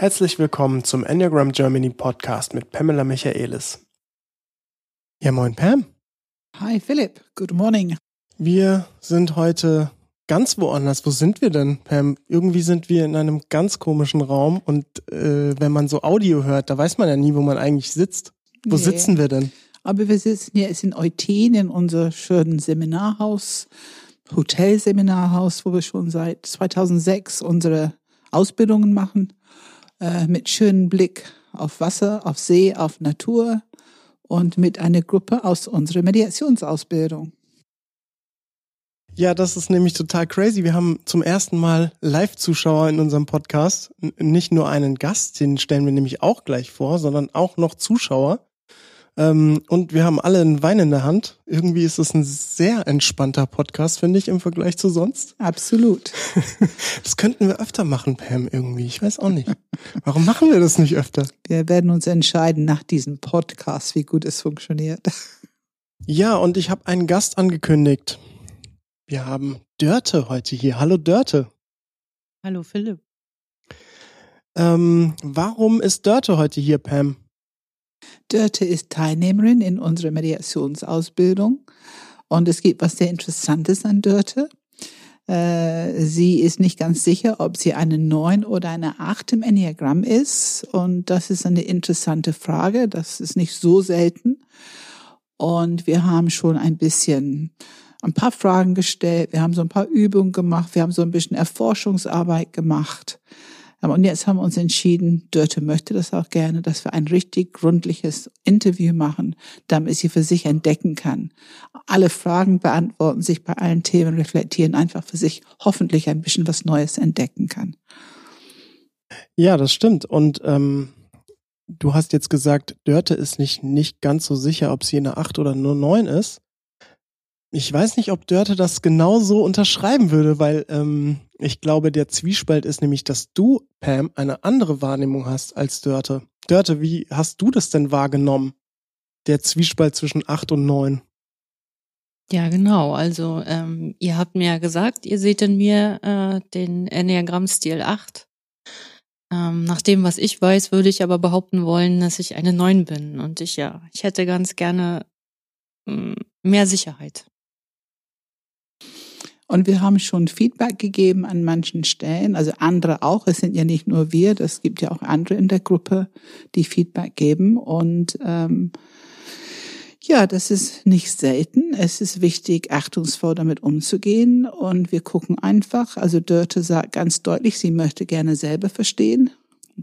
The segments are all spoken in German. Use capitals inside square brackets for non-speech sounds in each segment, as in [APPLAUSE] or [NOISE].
Herzlich willkommen zum Enneagram Germany Podcast mit Pamela Michaelis. Ja, moin Pam. Hi Philipp, good morning. Wir sind heute ganz woanders. Wo sind wir denn, Pam? Irgendwie sind wir in einem ganz komischen Raum und äh, wenn man so Audio hört, da weiß man ja nie, wo man eigentlich sitzt. Wo nee. sitzen wir denn? Aber wir sitzen jetzt in Eutin in unser schönen Seminarhaus, Hotelseminarhaus, wo wir schon seit 2006 unsere Ausbildungen machen, äh, mit schönem Blick auf Wasser, auf See, auf Natur und mit einer Gruppe aus unserer Mediationsausbildung. Ja, das ist nämlich total crazy. Wir haben zum ersten Mal Live-Zuschauer in unserem Podcast. Nicht nur einen Gast, den stellen wir nämlich auch gleich vor, sondern auch noch Zuschauer. Ähm, und wir haben alle einen Wein in der Hand. Irgendwie ist es ein sehr entspannter Podcast, finde ich, im Vergleich zu sonst. Absolut. [LAUGHS] Das könnten wir öfter machen, Pam, irgendwie. Ich weiß auch nicht. Warum machen wir das nicht öfter? Wir werden uns entscheiden nach diesem Podcast, wie gut es funktioniert. Ja, und ich habe einen Gast angekündigt. Wir haben Dörte heute hier. Hallo Dörte. Hallo Philipp. Ähm, warum ist Dörte heute hier, Pam? Dörte ist Teilnehmerin in unserer Mediationsausbildung und es gibt was sehr Interessantes an Dörte. Äh, sie ist nicht ganz sicher, ob sie eine 9 oder eine 8 im Enneagramm ist. Und das ist eine interessante Frage. Das ist nicht so selten. Und wir haben schon ein bisschen ein paar Fragen gestellt. Wir haben so ein paar Übungen gemacht. Wir haben so ein bisschen Erforschungsarbeit gemacht. Und jetzt haben wir uns entschieden, Dörte möchte das auch gerne, dass wir ein richtig gründliches Interview machen, damit sie für sich entdecken kann. Alle Fragen beantworten, sich bei allen Themen reflektieren, einfach für sich hoffentlich ein bisschen was Neues entdecken kann. Ja, das stimmt. Und ähm, du hast jetzt gesagt, Dörte ist nicht, nicht ganz so sicher, ob sie eine 8 oder nur 9 ist. Ich weiß nicht, ob Dörte das genau so unterschreiben würde, weil ähm, ich glaube, der Zwiespalt ist nämlich, dass du, Pam, eine andere Wahrnehmung hast als Dörte. Dörte, wie hast du das denn wahrgenommen? Der Zwiespalt zwischen acht und neun. Ja, genau. Also ähm, ihr habt mir ja gesagt, ihr seht in mir äh, den Enneagramm-Stil 8. Ähm, nach dem, was ich weiß, würde ich aber behaupten wollen, dass ich eine 9 bin. Und ich ja, ich hätte ganz gerne ähm, mehr Sicherheit. Und wir haben schon Feedback gegeben an manchen Stellen, also andere auch. Es sind ja nicht nur wir, es gibt ja auch andere in der Gruppe, die Feedback geben. Und ähm, ja, das ist nicht selten. Es ist wichtig, achtungsvoll damit umzugehen. Und wir gucken einfach, also Dörte sagt ganz deutlich, sie möchte gerne selber verstehen.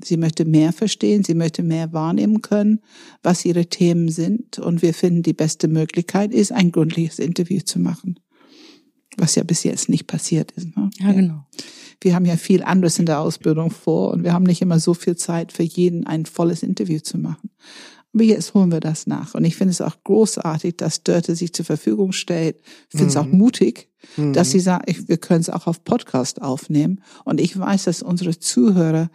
Sie möchte mehr verstehen, sie möchte mehr wahrnehmen können, was ihre Themen sind. Und wir finden, die beste Möglichkeit ist, ein gründliches Interview zu machen was ja bis jetzt nicht passiert ist. Ne? Ja, genau. Wir haben ja viel anderes in der Ausbildung vor und wir haben nicht immer so viel Zeit für jeden ein volles Interview zu machen. Jetzt holen wir das nach. Und ich finde es auch großartig, dass Dörte sich zur Verfügung stellt. Ich finde es mhm. auch mutig, mhm. dass sie sagt, ich, wir können es auch auf Podcast aufnehmen. Und ich weiß, dass unsere Zuhörer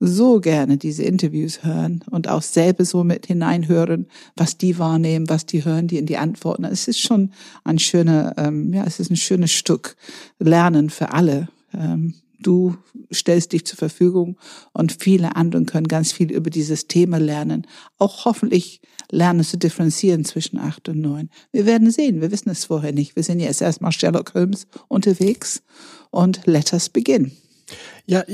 so gerne diese Interviews hören und auch selber so mit hineinhören, was die wahrnehmen, was die hören, die in die Antworten. Es ist schon ein schöner, ähm, ja, es ist ein schönes Stück Lernen für alle. Ähm, du stellst dich zur Verfügung und viele anderen können ganz viel über dieses Thema lernen. Auch hoffentlich lernen zu differenzieren zwischen acht und neun. Wir werden sehen. Wir wissen es vorher nicht. Wir sind jetzt erstmal Sherlock Holmes unterwegs und let us begin. Ja,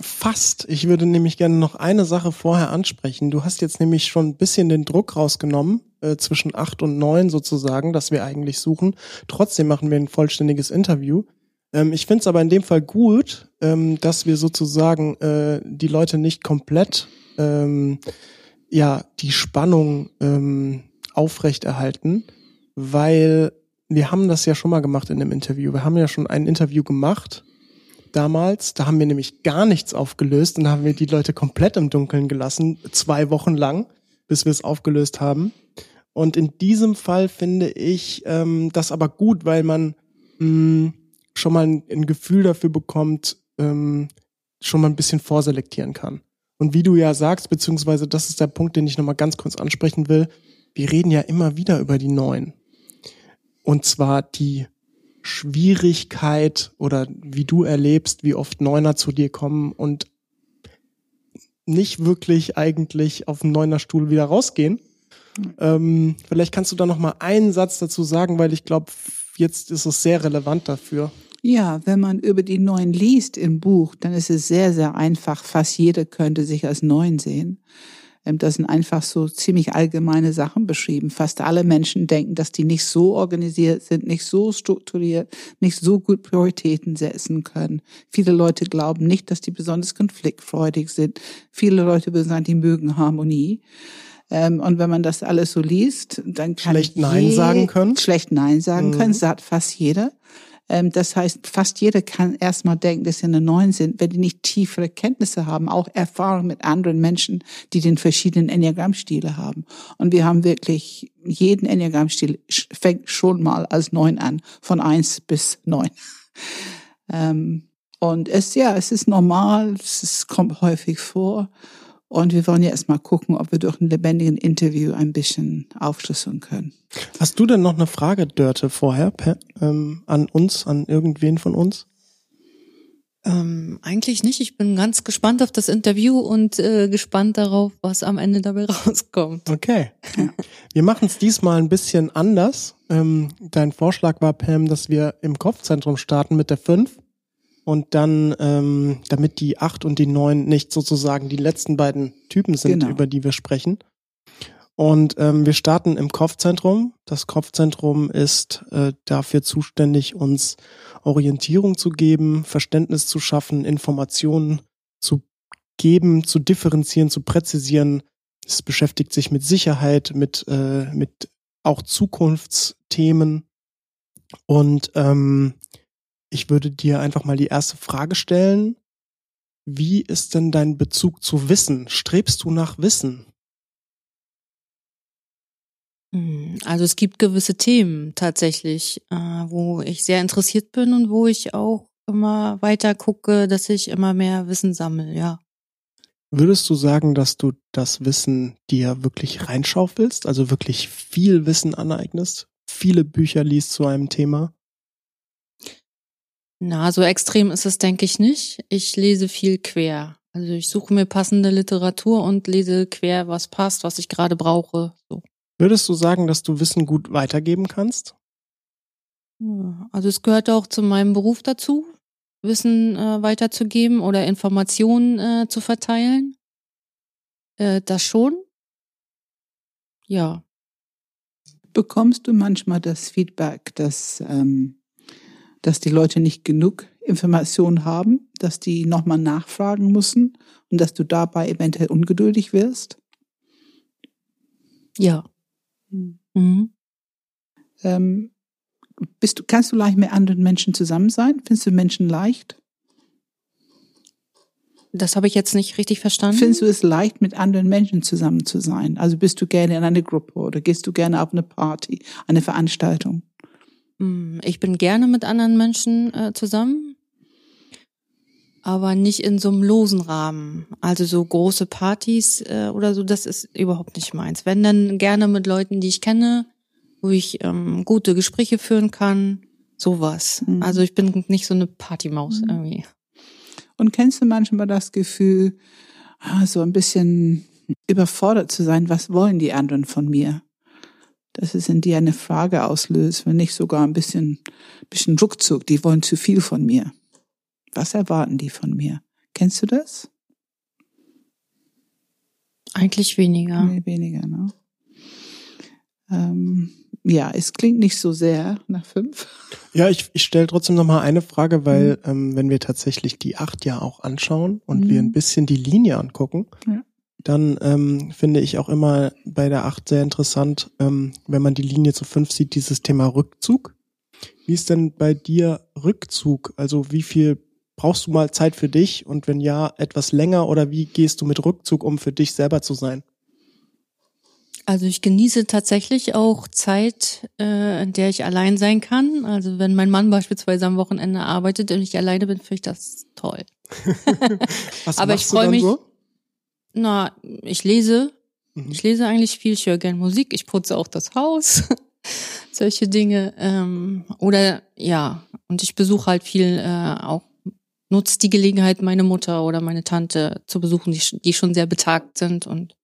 fast. Ich würde nämlich gerne noch eine Sache vorher ansprechen. Du hast jetzt nämlich schon ein bisschen den Druck rausgenommen, äh, zwischen acht und neun sozusagen, dass wir eigentlich suchen. Trotzdem machen wir ein vollständiges Interview. Ähm, ich finde es aber in dem Fall gut, ähm, dass wir sozusagen äh, die Leute nicht komplett ähm, ja die Spannung ähm, aufrechterhalten, weil wir haben das ja schon mal gemacht in dem Interview. Wir haben ja schon ein Interview gemacht damals. Da haben wir nämlich gar nichts aufgelöst und haben wir die Leute komplett im Dunkeln gelassen, zwei Wochen lang, bis wir es aufgelöst haben. Und in diesem Fall finde ich ähm, das aber gut, weil man mh, mm, schon mal ein, ein, Gefühl dafür bekommt, ähm, schon mal ein bisschen vorselektieren kann. Und wie du ja sagst, beziehungsweise das ist der Punkt, den ich nochmal ganz kurz ansprechen will, wir reden ja immer wieder über die Neuen. Und zwar die Schwierigkeit oder wie du erlebst, wie oft Neuner zu dir kommen und nicht wirklich eigentlich auf dem neuner Stuhl wieder rausgehen. Ähm, vielleicht kannst du da noch mal einen Satz dazu sagen, weil ich glaube, jetzt ist es sehr relevant dafür. Ja, wenn man über die Neuen liest im Buch, dann ist es sehr, sehr einfach. Fast jeder könnte sich als Neuen sehen. Ähm, das sind einfach so ziemlich allgemeine Sachen beschrieben. Fast alle Menschen denken, dass die nicht so organisiert sind, nicht so strukturiert, nicht so gut Prioritäten setzen können. Viele Leute glauben nicht, dass die besonders konfliktfreudig sind. Viele Leute würden sagen, die mögen Harmonie. Ähm, und wenn man das alles so liest, dann kann schlecht Nein sagen können. Schlecht Nein sagen mhm. können, sagt fast jeder. Ähm, das heißt, fast jeder kann erstmal denken, dass sie eine Neun sind, wenn die nicht tiefere Kenntnisse haben, auch Erfahrung mit anderen Menschen, die den verschiedenen Enneagrammstile haben. Und wir haben wirklich jeden Enneagrammstil fängt schon mal als Neun an, von eins bis neun. [LAUGHS] Ähm, und es, ja, es ist normal, es kommt häufig vor. Und wir wollen ja erstmal gucken, ob wir durch ein lebendigen Interview ein bisschen aufschlüsseln können. Hast du denn noch eine Frage, Dörte, vorher per, ähm, an uns, an irgendwen von uns? Ähm, eigentlich nicht. Ich bin ganz gespannt auf das Interview und äh, gespannt darauf, was am Ende dabei [LAUGHS] rauskommt. Okay. Wir machen es diesmal ein bisschen anders. Ähm, dein Vorschlag war, Pam, dass wir im Kopfzentrum starten mit der 5 und dann, ähm, damit die acht und die neun nicht sozusagen die letzten beiden Typen sind, genau. über die wir sprechen. Und ähm, wir starten im Kopfzentrum. Das Kopfzentrum ist äh, dafür zuständig, uns Orientierung zu geben, Verständnis zu schaffen, Informationen zu geben, zu differenzieren, zu präzisieren. Es beschäftigt sich mit Sicherheit, mit, äh, mit auch Zukunftsthemen. Und ähm, ich würde dir einfach mal die erste Frage stellen. Wie ist denn dein Bezug zu Wissen? Strebst du nach Wissen? Hm, also es gibt gewisse Themen tatsächlich, äh, wo ich sehr interessiert bin und wo ich auch immer weiter gucke, dass ich immer mehr Wissen sammle, ja. Würdest du sagen, dass du das Wissen dir wirklich reinschaufelst, also wirklich viel Wissen aneignest, viele Bücher liest zu einem Thema? Na, so extrem ist es, denke ich nicht. Ich lese viel quer. Also ich suche mir passende Literatur und lese quer, was passt, was ich gerade brauche. So. Würdest du sagen, dass du Wissen gut weitergeben kannst? Also es gehört auch zu meinem Beruf dazu, Wissen äh, weiterzugeben oder Informationen äh, zu verteilen. Äh, das schon. Ja. Bekommst du manchmal das Feedback, dass ähm, dass die Leute nicht genug Informationen haben, dass die nochmal nachfragen müssen und dass du dabei eventuell ungeduldig wirst? Ja. Hm. Mhm. Ähm, bist du, kannst du leicht mit anderen Menschen zusammen sein? Findest du Menschen leicht? Das habe ich jetzt nicht richtig verstanden. Findest du es leicht, mit anderen Menschen zusammen zu sein? Also bist du gerne in eine Gruppe oder gehst du gerne auf eine Party, eine Veranstaltung? Hm, ich bin gerne mit anderen Menschen äh, zusammen, aber nicht in so einem losen Rahmen. Also so große Partys äh, oder so, das ist überhaupt nicht meins. Wenn dann gerne mit Leuten, die ich kenne, wo ich ähm, gute Gespräche führen kann, sowas. Mhm. Also ich bin nicht so eine Partymaus mhm. irgendwie. Und kennst du manchmal das Gefühl, ah, so ein bisschen überfordert zu sein, was wollen die anderen von mir? Dass es in dir eine Frage auslöst, wenn nicht sogar ein bisschen, bisschen Rückzug. Die wollen zu viel von mir. Was erwarten die von mir? Kennst du das? Eigentlich weniger. Nee, weniger, ne? Ähm, ja, es klingt nicht so sehr nach fünf. Ja, ich, ich stelle trotzdem noch mal eine Frage, weil mhm. ähm, wenn wir tatsächlich die acht ja auch anschauen und mhm. wir ein bisschen die Linie angucken, ja dann ähm, finde ich auch immer bei der 8 sehr interessant, ähm, wenn man die Linie zu 5 sieht, dieses Thema Rückzug. Wie ist denn bei dir Rückzug? Also wie viel brauchst du mal Zeit für dich und wenn ja, etwas länger oder wie gehst du mit Rückzug um, für dich selber zu sein? Also ich genieße tatsächlich auch Zeit, äh, in der ich allein sein kann. Also wenn mein Mann beispielsweise am Wochenende arbeitet und ich alleine bin, finde ich das toll. [LAUGHS] Aber ich freue mich. So? Na, ich lese. Mhm. Ich lese eigentlich viel. Ich höre gern Musik. Ich putze auch das Haus. [LAUGHS] Solche Dinge. Ähm, oder ja, und ich besuche halt viel äh, auch nutze die Gelegenheit, meine Mutter oder meine Tante zu besuchen, die, die schon sehr betagt sind und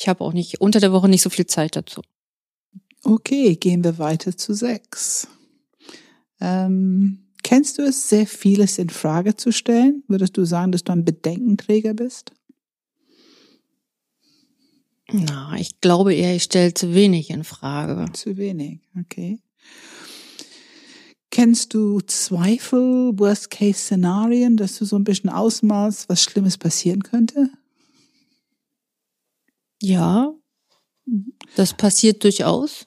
ich habe auch nicht unter der Woche nicht so viel Zeit dazu. Okay, gehen wir weiter zu sechs. Ähm, kennst du es, sehr vieles in Frage zu stellen? Würdest du sagen, dass du ein Bedenkenträger bist? Na, ich glaube eher, ich stelle zu wenig in Frage. Zu wenig, okay. Kennst du Zweifel, Worst-Case-Szenarien, dass du so ein bisschen ausmalst, was Schlimmes passieren könnte? Ja, das passiert durchaus.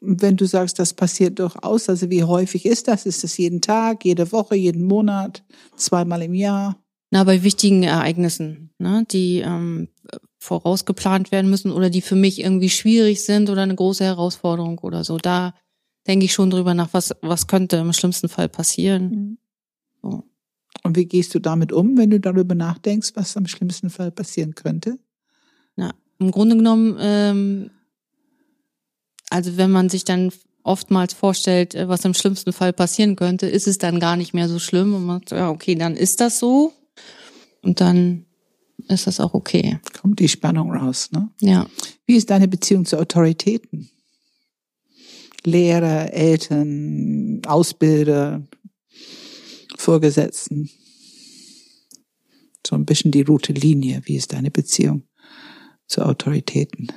Wenn du sagst, das passiert durchaus, also wie häufig ist das? Ist das jeden Tag, jede Woche, jeden Monat, zweimal im Jahr? Na, bei wichtigen Ereignissen, ne, die ähm, vorausgeplant werden müssen oder die für mich irgendwie schwierig sind oder eine große Herausforderung oder so. Da denke ich schon drüber nach, was, was könnte im schlimmsten Fall passieren. Mhm. So. Und wie gehst du damit um, wenn du darüber nachdenkst, was am schlimmsten Fall passieren könnte? Na, im Grunde genommen, ähm, also wenn man sich dann oftmals vorstellt, äh, was im schlimmsten Fall passieren könnte, ist es dann gar nicht mehr so schlimm und man sagt, ja, okay, dann ist das so und dann ist das auch okay. Kommt die Spannung raus, ne? Ja. Wie ist deine Beziehung zu Autoritäten? Lehrer, Eltern, Ausbilder, Vorgesetzten. So ein bisschen die rote Linie. Wie ist deine Beziehung zu Autoritäten?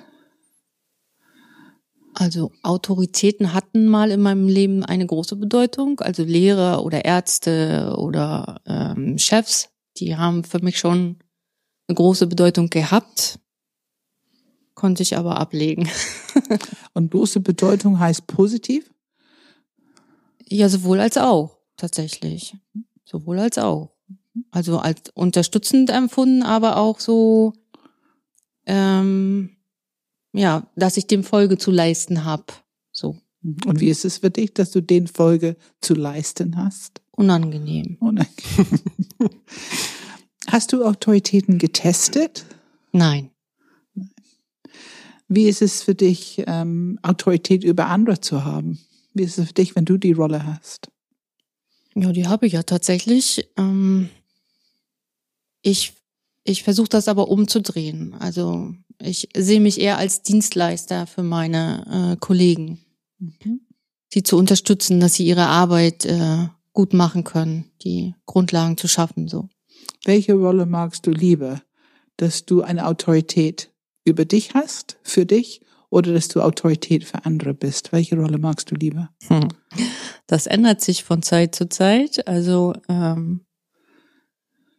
Also Autoritäten hatten mal in meinem Leben eine große Bedeutung. Also Lehrer oder Ärzte oder ähm, Chefs, die haben für mich schon eine große Bedeutung gehabt, konnte ich aber ablegen. [LAUGHS] Und große Bedeutung heißt positiv? Ja, sowohl als auch, tatsächlich. Sowohl als auch. Also als unterstützend empfunden, aber auch so, ähm, ja, dass ich dem Folge zu leisten habe. So. Und wie ist es für dich, dass du den Folge zu leisten hast? Unangenehm. Unangenehm. [LAUGHS] Hast du Autoritäten getestet? Nein. Wie ist es für dich, ähm, Autorität über andere zu haben? Wie ist es für dich, wenn du die Rolle hast? Ja, die habe ich ja tatsächlich. Ähm, ich ich versuche das aber umzudrehen. Also ich sehe mich eher als Dienstleister für meine äh, Kollegen, mhm. sie zu unterstützen, dass sie ihre Arbeit äh, gut machen können, die Grundlagen zu schaffen. So. Welche Rolle magst du lieber? Dass du eine Autorität über dich hast, für dich, oder dass du Autorität für andere bist? Welche Rolle magst du lieber? Hm. Das ändert sich von Zeit zu Zeit. Also ähm,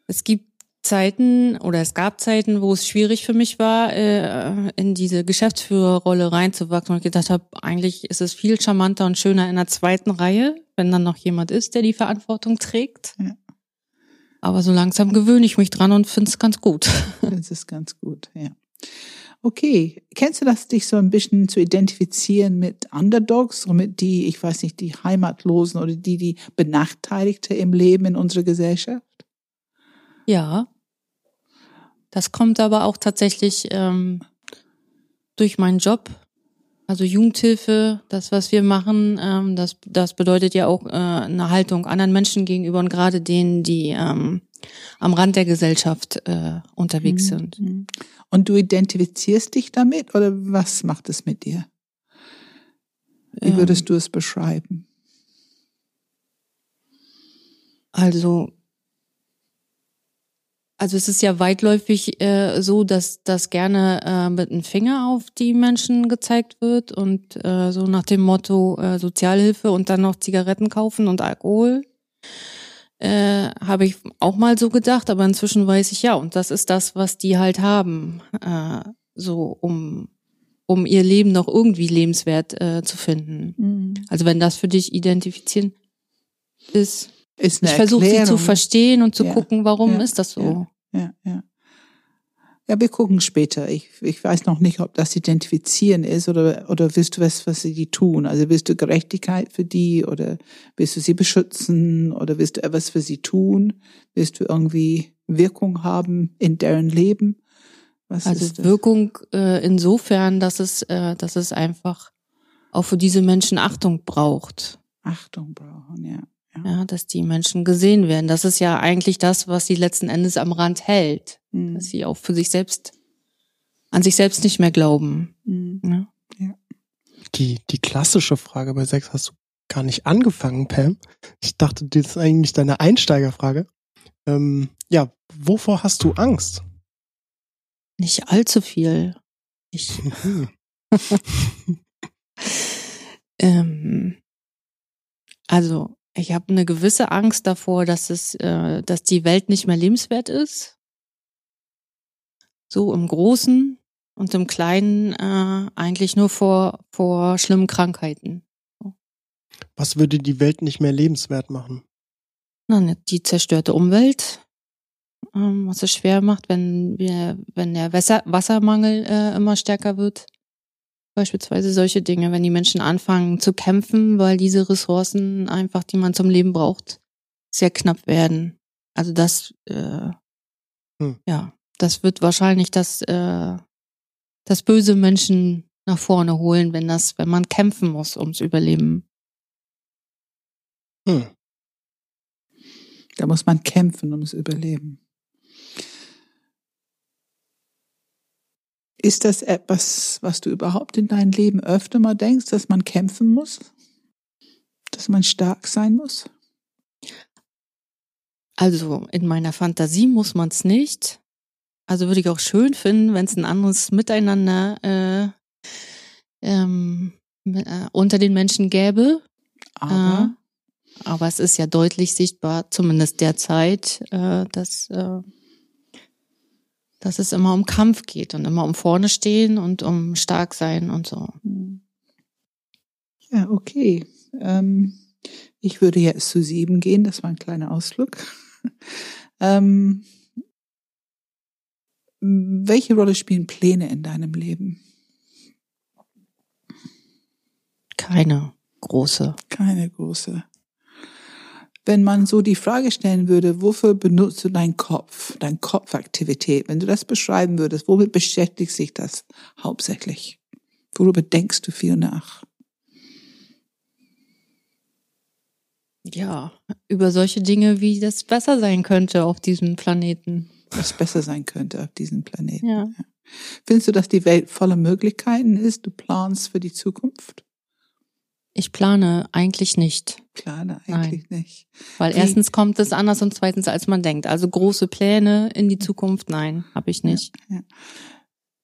es gibt Zeiten oder es gab Zeiten, wo es schwierig für mich war, äh, in diese Geschäftsführerrolle reinzuwachsen und ich gedacht habe, eigentlich ist es viel charmanter und schöner in der zweiten Reihe, wenn dann noch jemand ist, der die Verantwortung trägt. Ja. Aber so langsam gewöhne ich mich dran und finde es ganz gut. [LAUGHS] Das ist ganz gut, ja. Okay, kennst du das, dich so ein bisschen zu identifizieren mit Underdogs und mit die, ich weiß nicht, die Heimatlosen oder die, die Benachteiligte im Leben in unserer Gesellschaft? Ja. Das kommt aber auch tatsächlich ähm, durch meinen Job. Also Jugendhilfe, das, was wir machen, ähm, das, das bedeutet ja auch äh, eine Haltung anderen Menschen gegenüber und gerade denen, die ähm, am Rand der Gesellschaft äh, unterwegs mhm. sind. Mhm. Und du identifizierst dich damit oder was macht es mit dir? Wie würdest ähm, du es beschreiben? Also also es ist ja weitläufig äh, so, dass das gerne äh, mit einem Finger auf die Menschen gezeigt wird und äh, so nach dem Motto äh, Sozialhilfe und dann noch Zigaretten kaufen und Alkohol. Äh, Habe ich auch mal so gedacht, aber inzwischen weiß ich ja, und das ist das, was die halt haben, äh, so um um ihr Leben noch irgendwie lebenswert äh, zu finden. Mhm. Also wenn das für dich identifizieren ist, ist eine ich versuche sie zu verstehen und zu ja, gucken, warum ja, ist das so. Ja, ja. Ja, wir gucken später. Ich, ich weiß noch nicht, ob das Identifizieren ist oder, oder willst du was, was sie die tun? Also willst du Gerechtigkeit für die oder willst du sie beschützen oder willst du etwas für sie tun? Willst du irgendwie Wirkung haben in deren Leben? Was also Wirkung äh, insofern, dass es, äh, dass es einfach auch für diese Menschen Achtung braucht. Achtung brauchen, ja. Ja, dass die Menschen gesehen werden. Das ist ja eigentlich das, was sie letzten Endes am Rand hält, Mhm. dass sie auch für sich selbst an sich selbst nicht mehr glauben. Mhm. Ne? Die, die klassische Frage bei Sex hast du gar nicht angefangen, Pam. Ich dachte, das ist eigentlich deine Einsteigerfrage. Ähm, ja, wovor hast du Angst? Nicht allzu viel. Ich, [LAUGHS] [LAUGHS] ähm, also ich habe eine gewisse Angst davor, dass es, äh, dass die Welt nicht mehr lebenswert ist. So im Großen und im Kleinen äh, eigentlich nur vor vor schlimmen Krankheiten. Was würde die Welt nicht mehr lebenswert machen? Na, ne, die zerstörte Umwelt, ähm, was es schwer macht, wenn wir, wenn der Wasser, Wassermangel äh, immer stärker wird. Beispielsweise solche Dinge, wenn die Menschen anfangen zu kämpfen, weil diese Ressourcen einfach, die man zum Leben braucht, sehr knapp werden. Also das, äh, Hm. ja, das wird wahrscheinlich das, äh, das böse Menschen nach vorne holen, wenn das, wenn man kämpfen muss ums Überleben. Hm. Da muss man kämpfen ums Überleben. Ist das etwas, was du überhaupt in deinem Leben öfter mal denkst, dass man kämpfen muss? Dass man stark sein muss? Also in meiner Fantasie muss man es nicht. Also würde ich auch schön finden, wenn es ein anderes Miteinander äh, ähm, äh, unter den Menschen gäbe. Aber Äh, aber es ist ja deutlich sichtbar, zumindest derzeit, äh, dass, äh, dass es immer um Kampf geht und immer um vorne stehen und um stark sein und so. Ja, okay. Ähm, ich würde jetzt zu sieben gehen. Das war ein kleiner Ausflug. [LAUGHS] ähm, welche Rolle spielen Pläne in deinem Leben? Keine große. Keine große. Wenn man so die Frage stellen würde, wofür benutzt du deinen Kopf, deine Kopfaktivität? Wenn du das beschreiben würdest, womit beschäftigt sich das hauptsächlich? Worüber denkst du viel nach? Ja, über solche Dinge, wie das besser sein könnte auf diesem Planeten. Was besser sein könnte auf diesem Planeten? Ja. Findest du, dass die Welt voller Möglichkeiten ist? Du planst für die Zukunft? Ich plane eigentlich nicht, Klar, na, eigentlich nicht. weil Wie- erstens kommt es anders und zweitens als man denkt. Also große Pläne in die Zukunft, nein, habe ich nicht.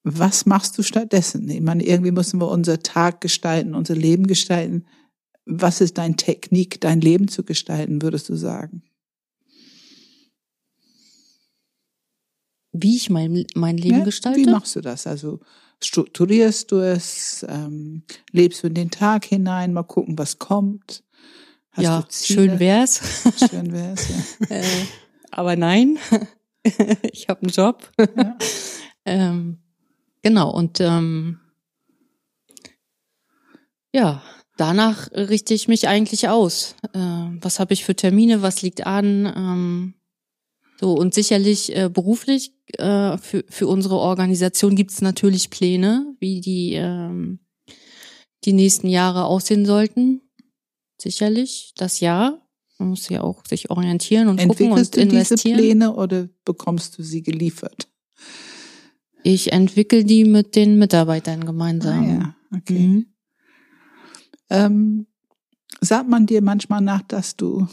Was machst du stattdessen? Ich meine, irgendwie müssen wir unser Tag gestalten, unser Leben gestalten. Was ist deine Technik, dein Leben zu gestalten, würdest du sagen? Wie ich mein, mein Leben Ja, gestalte? Wie machst du das? Also strukturierst du es, ähm, lebst du in den Tag hinein, mal gucken, was kommt. Hast ja, schön wär's. Schön wär's, ja. [LAUGHS] äh, aber nein, [LAUGHS] ich habe einen Job. Ja. [LAUGHS] ähm, genau, und ähm, ja, danach richte ich mich eigentlich aus. Äh, was habe ich für Termine, was liegt an? Ähm, so, und sicherlich äh, beruflich äh, für, für unsere Organisation gibt es natürlich Pläne, wie die, ähm, die nächsten Jahre aussehen sollten. Sicherlich, das Jahr. Man muss ja auch sich orientieren und gucken Entwickelst und du diese investieren. Pläne oder bekommst du sie geliefert? Ich entwickle die mit den Mitarbeitern gemeinsam. Ah, ja, okay. Mhm. Ähm, sagt man dir manchmal nach, dass du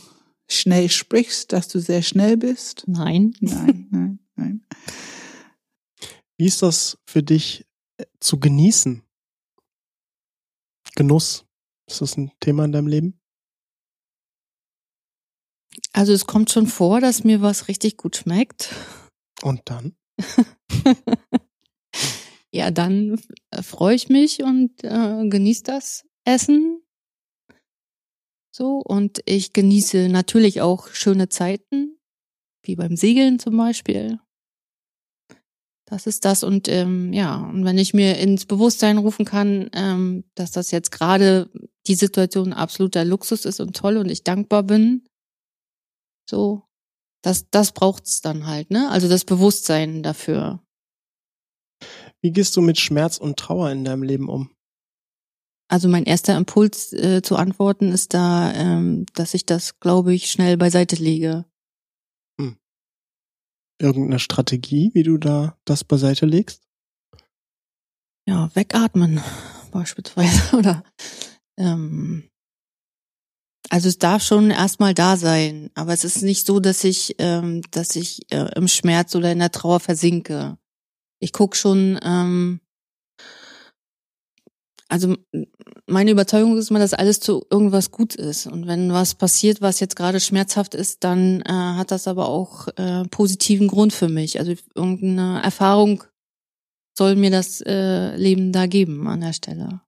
schnell sprichst, dass du sehr schnell bist? Nein. Nein, [LAUGHS] nein, nein. Wie ist das für dich äh, zu genießen? Genuss. Ist das ein Thema in deinem Leben? Also es kommt schon vor, dass mir was richtig gut schmeckt. Und dann? [LAUGHS] Ja, dann äh, freue ich mich und äh, genieße das Essen. So, und ich genieße natürlich auch schöne Zeiten, wie beim Segeln zum Beispiel. Das ist das. Und ähm, ja, und wenn ich mir ins Bewusstsein rufen kann, ähm, dass das jetzt gerade die Situation absoluter Luxus ist und toll und ich dankbar bin, so, das, das braucht's dann halt, ne? Also das Bewusstsein dafür. Wie gehst du mit Schmerz und Trauer in deinem Leben um? Also mein erster Impuls äh, zu antworten ist da, ähm, dass ich das, glaube ich, schnell beiseite lege. Irgendeine Strategie, wie du da das beiseite legst? Ja, wegatmen [LAUGHS] beispielsweise [LAUGHS] oder ähm, also es darf schon erstmal da sein, aber es ist nicht so, dass ich, ähm, dass ich äh, im Schmerz oder in der Trauer versinke. Ich guck schon, ähm, also meine Überzeugung ist immer, dass alles zu irgendwas gut ist. Und wenn was passiert, was jetzt gerade schmerzhaft ist, dann äh, hat das aber auch äh, positiven Grund für mich. Also irgendeine Erfahrung soll mir das äh, Leben da geben an der Stelle.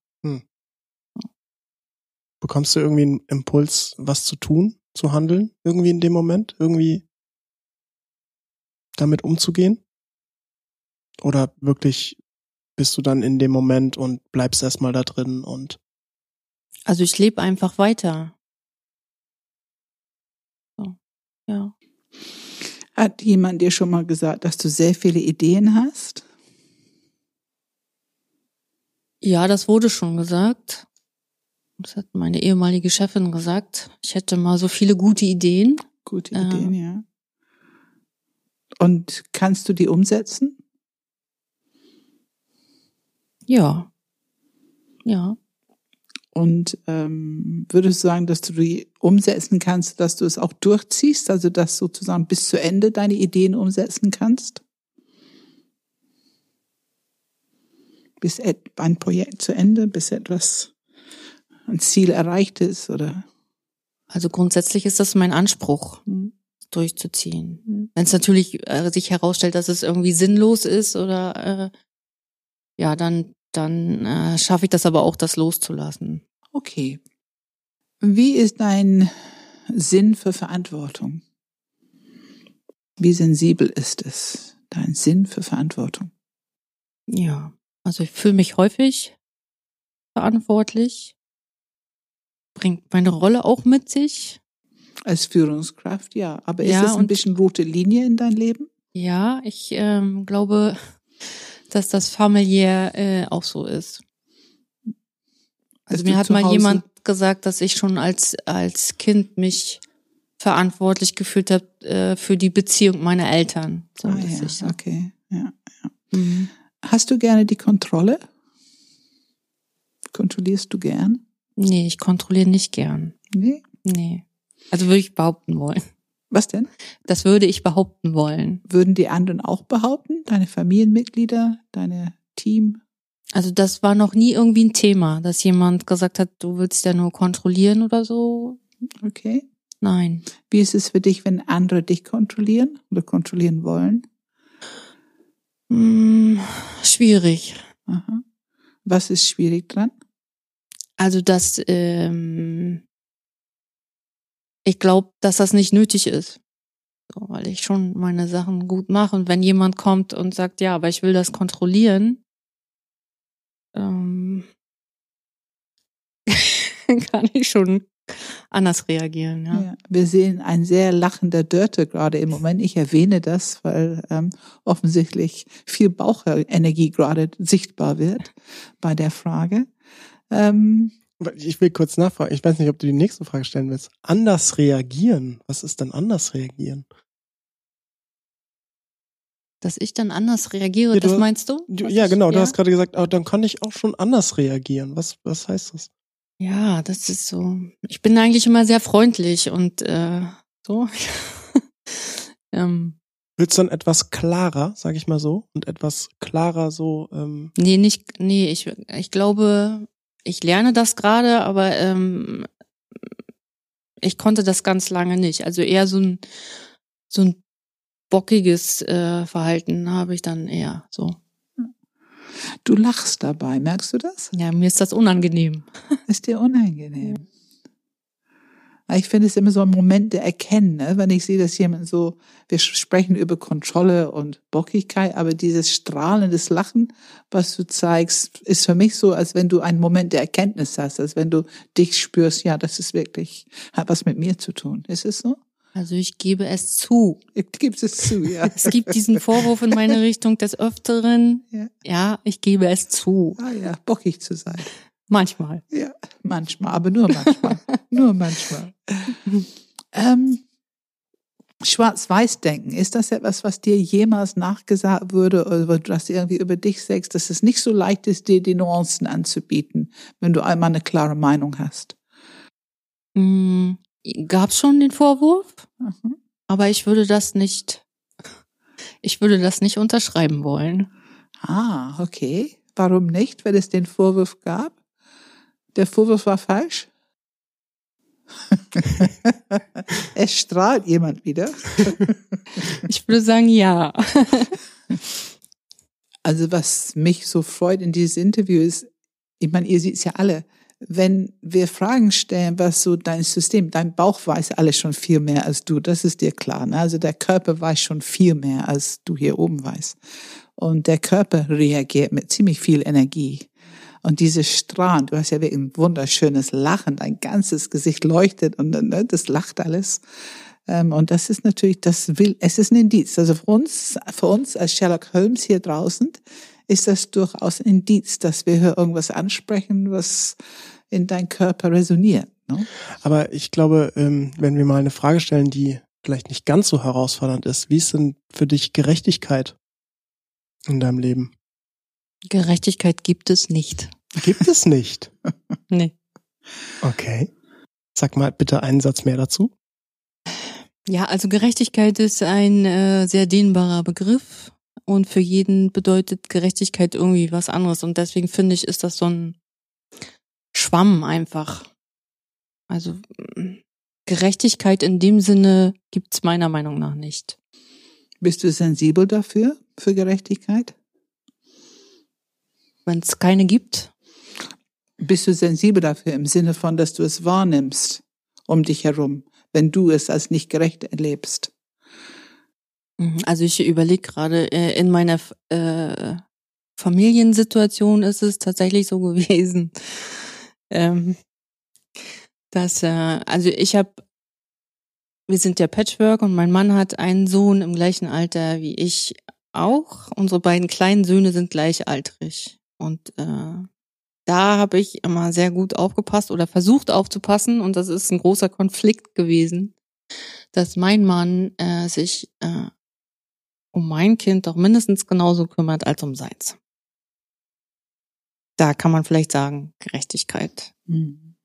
Bekommst du irgendwie einen Impuls, was zu tun, zu handeln, irgendwie in dem Moment, irgendwie damit umzugehen? Oder wirklich bist du dann in dem Moment und bleibst erstmal da drin und Also ich lebe einfach weiter. So, ja. Hat jemand dir schon mal gesagt, dass du sehr viele Ideen hast? Ja, das wurde schon gesagt. Das hat meine ehemalige Chefin gesagt. Ich hätte mal so viele gute Ideen. Gute Ja. Ideen, ja. Und kannst du die umsetzen? Ja. Ja. Und ähm, würdest du sagen, dass du die umsetzen kannst, dass du es auch durchziehst, also dass sozusagen bis zu Ende deine Ideen umsetzen kannst? Bis ein Projekt zu Ende, bis etwas, ein Ziel erreicht ist, oder? Also grundsätzlich ist das mein Anspruch, Hm. durchzuziehen. Hm. Wenn es natürlich äh, sich herausstellt, dass es irgendwie sinnlos ist oder äh, ja, dann dann äh, schaffe ich das aber auch, das loszulassen. Okay. Wie ist dein Sinn für Verantwortung? Wie sensibel ist es, dein Sinn für Verantwortung? Ja, also ich fühle mich häufig verantwortlich. Bringt meine Rolle auch mit sich. Als Führungskraft, ja. Aber ist Ja, es ein bisschen rote Linie in dein Leben? Ja, ich ähm, glaube, dass das familiär äh, auch so ist. Also mir hat mal Hause- jemand gesagt, dass ich schon als als Kind mich verantwortlich gefühlt habe äh, für die Beziehung meiner Eltern. So, ah, ja, ich so, okay. Ja. Mhm. Hast du gerne die Kontrolle? Kontrollierst du gern? Nee, ich kontrolliere nicht gern. Nee. Nee. Also würde ich behaupten wollen. Was denn? Das würde ich behaupten wollen. Würden die anderen auch behaupten? Deine Familienmitglieder, deine Team? Also das war noch nie irgendwie ein Thema, dass jemand gesagt hat, du willst ja nur kontrollieren oder so. Okay. Nein. Wie ist es für dich, wenn andere dich kontrollieren oder kontrollieren wollen? Hm, schwierig. Aha. Was ist schwierig dran? Also dass ähm, ich glaube, dass das nicht nötig ist. So, weil ich schon meine Sachen gut mache. Und wenn jemand kommt und sagt, ja, aber ich will das kontrollieren, ähm, [LAUGHS] kann ich schon anders reagieren, ja. Ja. Wir sehen ein sehr lachender Dörte gerade im Moment. Ich erwähne das, weil ähm, offensichtlich viel Bauchenergie gerade sichtbar wird bei der Frage. Ähm, ich will kurz nachfragen. Ich weiß nicht, ob du die nächste Frage stellen willst. Anders reagieren. Was ist denn anders reagieren? Dass ich dann anders reagiere, Ja, du das hast- meinst du? Du, ja, ich- genau. Du ja? hast gerade gesagt, oh, dann kann ich auch schon anders reagieren. Was, was heißt das? Ja, das ist so. Ich bin eigentlich immer sehr freundlich und äh, so. [LAUGHS] ähm, Willst du dann etwas klarer, sag ich mal so, und etwas klarer so, ähm, nee, nicht, nee, ich, ich glaube, ich lerne das gerade, aber ähm, ich konnte das ganz lange nicht. Also eher so ein, so ein bockiges äh, Verhalten habe ich dann eher so. du lachst dabei, merkst du das? Ja, mir ist das unangenehm. Ist dir unangenehm? Ich finde es immer so ein Moment der Erkennen, ne? wenn ich sehe, dass jemand so, wir sprechen über Kontrolle und Bockigkeit, aber dieses strahlendes Lachen, was du zeigst, ist für mich so, als wenn du einen Moment der Erkenntnis hast, als wenn du dich spürst, ja, das ist wirklich, hat was mit mir zu tun. Ist es so? Also ich gebe es zu. Gibt es zu, ja. [LAUGHS] Es gibt diesen Vorwurf in meine Richtung des Öfteren. Ja. Ja, ich gebe es zu. Ah ja, bockig zu sein. Manchmal. Ja, manchmal, aber nur manchmal. [LAUGHS] nur manchmal. ähm, Schwarz-Weiß-Denken, ist das etwas, was dir jemals nachgesagt wurde oder was du irgendwie über dich sagst, dass es nicht so leicht ist, dir die Nuancen anzubieten, wenn du einmal eine klare Meinung hast? Mhm. Gab's schon den Vorwurf? Mhm. Aber ich würde das nicht, ich würde das nicht unterschreiben wollen. Ah, okay. Warum nicht, wenn es den Vorwurf gab? Der Vorwurf war falsch? [LAUGHS] es strahlt jemand wieder. ich würde sagen, ja. also was mich so freut in dieses Interview ist, ich meine, ihr seht es ja alle, wenn wir Fragen stellen, was so dein System, dein Bauch weiß alles schon viel mehr als du, das ist dir klar. Ne? Also der Körper weiß schon viel mehr, als du hier oben weißt. Und der Körper reagiert mit ziemlich viel Energie. Und diese Strahlen, du hast ja wirklich ein wunderschönes Lachen, dein ganzes Gesicht leuchtet und ne, das lacht alles. Ähm, und das ist natürlich, das will, es ist ein Indiz. Also für uns, für uns als Sherlock Holmes hier draußen ist das durchaus ein Indiz, dass wir hier irgendwas ansprechen, was in dein Körper resoniert. Ne? Aber ich glaube, ähm, wenn wir mal eine Frage stellen, die vielleicht nicht ganz so herausfordernd ist, wie ist denn für dich Gerechtigkeit in deinem Leben? Gerechtigkeit gibt es nicht. Gibt es nicht? [LAUGHS] nee. Okay. Sag mal bitte einen Satz mehr dazu. Ja, also Gerechtigkeit ist ein äh, sehr dehnbarer Begriff und für jeden bedeutet Gerechtigkeit irgendwie was anderes und deswegen finde ich, ist das so ein Schwamm einfach. Also Gerechtigkeit in dem Sinne gibt's meiner Meinung nach nicht. Bist du sensibel dafür, für Gerechtigkeit? wenn es keine gibt? Bist du sensibel dafür im Sinne von, dass du es wahrnimmst um dich herum, wenn du es als nicht gerecht erlebst? Mhm, also ich überlege gerade, äh, in meiner äh, Familiensituation ist es tatsächlich so [LAUGHS] gewesen, ähm, dass, äh, also ich habe, wir sind ja Patchwork und mein Mann hat einen Sohn im gleichen Alter wie ich auch. Unsere beiden kleinen Söhne sind gleichaltrig. Und äh, da habe ich immer sehr gut aufgepasst oder versucht aufzupassen. Und das ist ein großer Konflikt gewesen, dass mein Mann äh, sich äh, um mein Kind doch mindestens genauso kümmert als um seins. Da kann man vielleicht sagen, Gerechtigkeit. Mhm.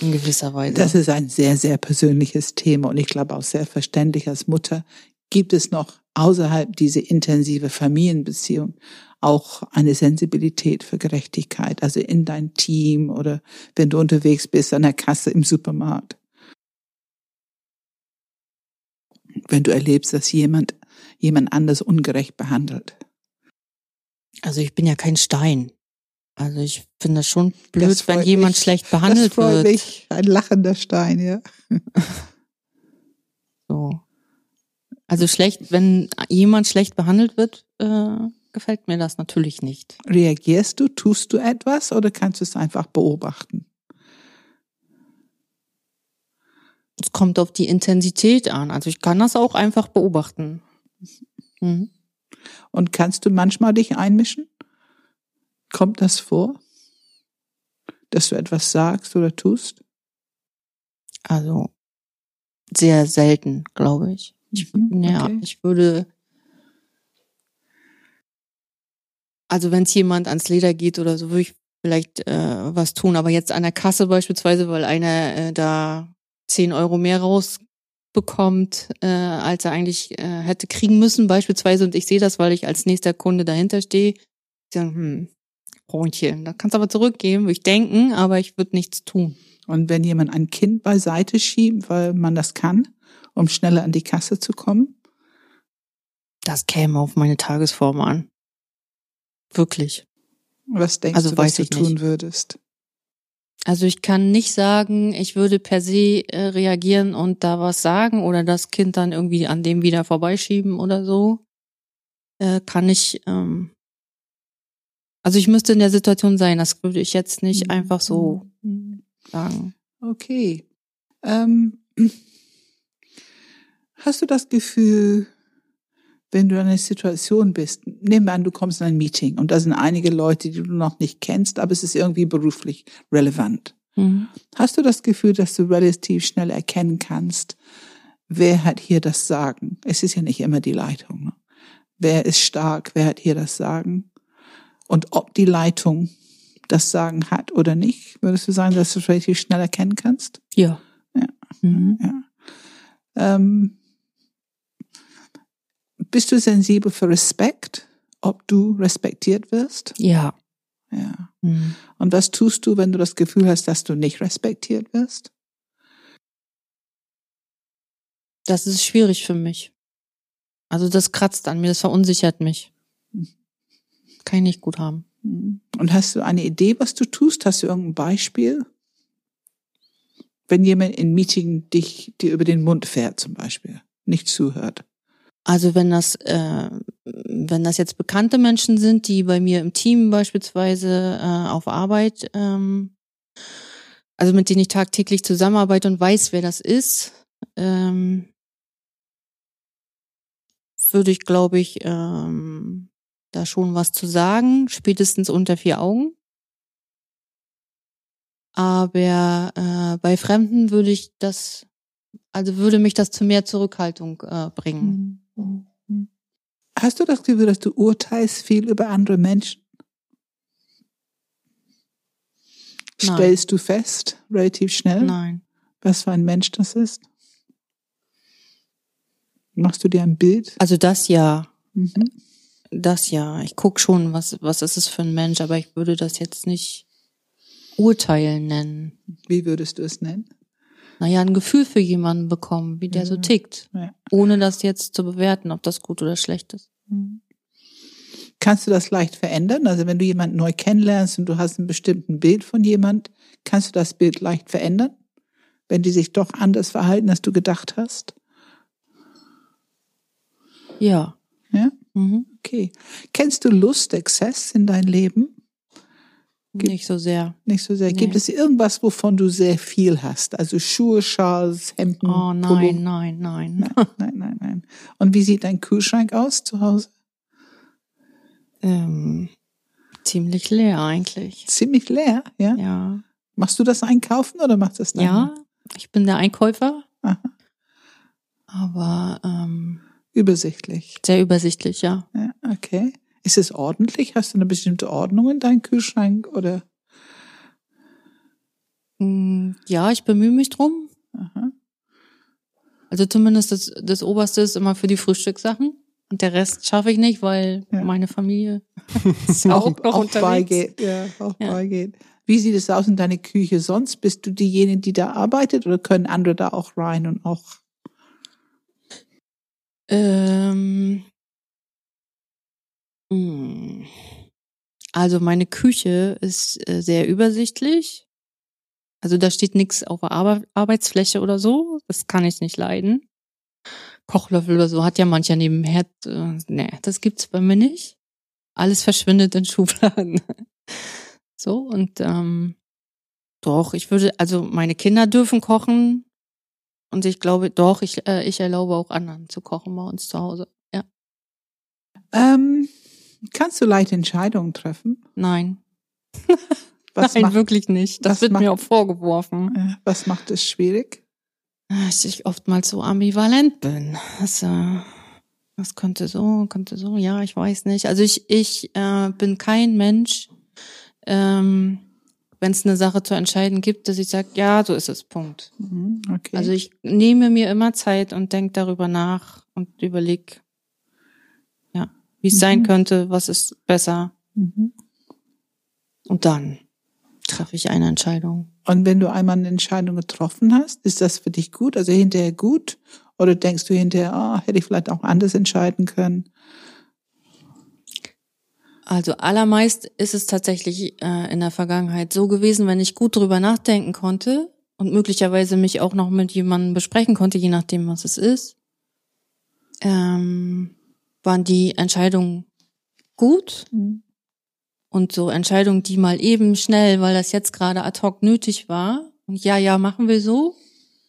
In gewisser Weise. Das ist ein sehr, sehr persönliches Thema und ich glaube auch sehr verständlich als Mutter. Gibt es noch außerhalb diese intensive Familienbeziehung auch eine Sensibilität für Gerechtigkeit, also in dein Team oder wenn du unterwegs bist an der Kasse im Supermarkt. Wenn du erlebst, dass jemand jemand anders ungerecht behandelt. Also ich bin ja kein Stein. Also ich finde das schon blöd, das wenn jemand mich. schlecht behandelt das freut wird. Mich. Ein lachender Stein, ja. [LAUGHS] so. Also schlecht, wenn jemand schlecht behandelt wird, äh, gefällt mir das natürlich nicht. Reagierst du, tust du etwas oder kannst du es einfach beobachten? Es kommt auf die Intensität an. Also ich kann das auch einfach beobachten. Mhm. Und kannst du manchmal dich einmischen? Kommt das vor, dass du etwas sagst oder tust? Also sehr selten, glaube ich. ich mhm, okay. Ja, ich würde also wenn es jemand ans Leder geht oder so, würde ich vielleicht äh, was tun. Aber jetzt an der Kasse beispielsweise, weil einer äh, da zehn Euro mehr rausbekommt, äh, als er eigentlich äh, hätte kriegen müssen, beispielsweise, und ich sehe das, weil ich als nächster Kunde dahinter stehe, ich sage, hm, Bronchen, da kannst du aber zurückgeben, würde ich denken, aber ich würde nichts tun. Und wenn jemand ein Kind beiseite schiebt, weil man das kann, um schneller an die Kasse zu kommen? Das käme auf meine Tagesform an. Wirklich. Was denkst also du, was du tun nicht. würdest? Also ich kann nicht sagen, ich würde per se äh, reagieren und da was sagen oder das Kind dann irgendwie an dem wieder vorbeischieben oder so. Äh, kann ich. Ähm also ich müsste in der Situation sein. Das würde ich jetzt nicht mhm. einfach so mhm. sagen. Okay. Ähm, [CLEARS THROAT] hast du das Gefühl, wenn du in einer Situation bist, nehmen wir an, du kommst in ein Meeting und da sind einige Leute, die du noch nicht kennst, aber es ist irgendwie beruflich relevant. Mhm. Hast du das Gefühl, dass du relativ schnell erkennen kannst, wer hat hier das Sagen? Es ist ja nicht immer die Leitung. Ne? Wer ist stark? Wer hat hier das Sagen? Und ob die Leitung das Sagen hat oder nicht, würdest du sagen, dass du relativ schnell erkennen kannst? Ja. Ja. Mhm. Ja. Ähm, bist du sensibel für Respekt, ob du respektiert wirst? Ja. Ja. Mhm. Und was tust du, wenn du das Gefühl hast, dass du nicht respektiert wirst? Das ist schwierig für mich. Also das kratzt an mir, das verunsichert mich. Kann ich nicht gut haben. Mhm. Und hast du eine Idee, was du tust? Hast du irgendein Beispiel? Wenn jemand in Meeting dich dir über den Mund fährt, zum Beispiel, nicht zuhört. Also wenn das, äh, wenn das jetzt bekannte Menschen sind, die bei mir im Team beispielsweise äh, auf Arbeit, ähm, also mit denen ich tagtäglich zusammenarbeite und weiß, wer das ist, ähm, würde ich, glaube ich, ähm, da schon was zu sagen, spätestens unter vier Augen. Aber äh, bei Fremden würde ich das, also würde mich das zu mehr Zurückhaltung äh, bringen. Hast du das Gefühl, dass du urteilst viel über andere Menschen? Nein. Stellst du fest, relativ schnell, Nein. was für ein Mensch das ist? Machst du dir ein Bild? Also das ja, Mhm. das ja. Ich guck schon, was, was ist es für ein Mensch, aber ich würde das jetzt nicht urteilen nennen. Wie würdest du es nennen? Naja, ein Gefühl für jemanden bekommen, wie der so Mhm. tickt, Ja. ohne das jetzt zu bewerten, ob das gut oder schlecht ist. Kannst du das leicht verändern? Also wenn du jemanden neu kennenlernst und du hast ein bestimmten Bild von jemand, kannst du das Bild leicht verändern? Wenn die sich doch anders verhalten, als du gedacht hast? Ja. Ja? Mhm. Okay. Kennst du Lust, Exzess in dein Leben? Gibt- Nicht so sehr. Nicht so sehr. Nee. Gibt es irgendwas, wovon du sehr viel hast? Also Schuhe, Schals, Hemden, Oh nein, nein, nein. Nein, nein, nein, nein. Und wie sieht dein Kühlschrank aus zu Hause? Ähm, ziemlich leer eigentlich. Ziemlich leer, ja? Ja. Machst du das einkaufen oder macht das dein Ja, ich bin der Einkäufer, Aha. aber ähm, Übersichtlich. sehr übersichtlich, ja. Ja, okay. Ist es ordentlich? Hast du eine bestimmte Ordnung in deinem Kühlschrank oder? Mm, Ja, ich bemühe mich drum. Aha. Also zumindest das, das Oberste ist immer für die Frühstückssachen. Und der Rest schaffe ich nicht, weil Ja. meine Familie [LAUGHS] ist ja auch, noch auch unterwegs. beigeht. Ja, auch Ja. beigeht. Wie sieht es aus in deiner Küche sonst? Bist du diejenige, die da arbeitet oder können andere da auch rein und auch? Ähm. Also meine Küche ist äh, sehr übersichtlich. Also da steht nichts auf der Arbe Arbeitsfläche oder so. Das kann ich nicht leiden. Kochlöffel oder so hat ja mancher neben dem Herd. Äh, nee, das gibt's bei mir nicht. Alles verschwindet in [LAUGHS] Schubladen. so und ähm, doch, ich würde, also meine Kinder dürfen kochen. Und ich glaube, doch, ich, äh, ich erlaube auch anderen zu kochen bei uns zu Hause. Ja. Ähm, kannst du leicht Entscheidungen treffen? Nein. Was Nein, macht, wirklich nicht. Das wird macht- mir auch vorgeworfen. was macht es schwierig? Dass ich oftmals so ambivalent bin. Das, äh, das könnte so, könnte so, ja, ich weiß nicht. Also ich, ich äh, bin kein Mensch, ähm, wenn es eine Sache zu entscheiden gibt, dass ich sage, ja, so ist es, Punkt. Mhm, okay. Also ich nehme mir immer Zeit und denke darüber nach und überleg, ja, wie es sein Mhm. könnte, was ist besser. mhm. Und dann treffe ich eine Entscheidung. Und wenn du einmal eine Entscheidung getroffen hast, ist das für dich gut? Also hinterher gut? Oder denkst du hinterher, ah, hätte ich vielleicht auch anders entscheiden können? Also allermeist ist es tatsächlich äh, in der Vergangenheit so gewesen, wenn ich gut drüber nachdenken konnte und möglicherweise mich auch noch mit jemandem besprechen konnte, je nachdem, was es ist, ähm, waren die Entscheidungen gut und so Entscheidungen, die mal eben schnell, weil das jetzt gerade ad hoc nötig war und ja, ja, machen wir so,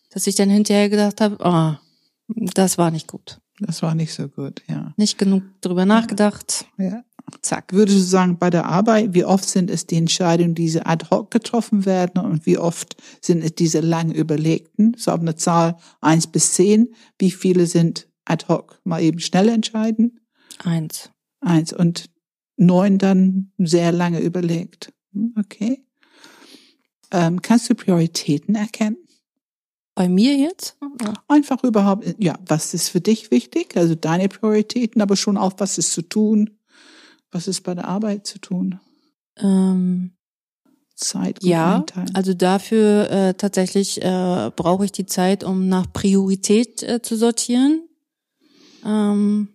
dass ich dann hinterher gedacht habe, ah, das war nicht gut. Das war nicht so gut, ja. Nicht genug drüber nachgedacht. ja. Zack. Würdest du sagen, bei der Arbeit, wie oft sind es die Entscheidungen, die so ad hoc getroffen werden und wie oft sind es diese lang überlegten? So auf eine Zahl eins bis zehn, wie viele sind ad hoc mal eben schnell entscheiden? Eins. Eins und neun dann sehr lange überlegt. Hm, Okay. Ähm, kannst du Prioritäten erkennen? Bei mir jetzt? Einfach überhaupt, ja, was ist für dich wichtig? Also deine Prioritäten, aber schon auch, was ist zu tun? Was ist bei der Arbeit zu tun? Ähm, Zeit ja, einteilen. also dafür äh, tatsächlich äh, brauche ich die Zeit, um nach Priorität äh, zu sortieren. Ähm,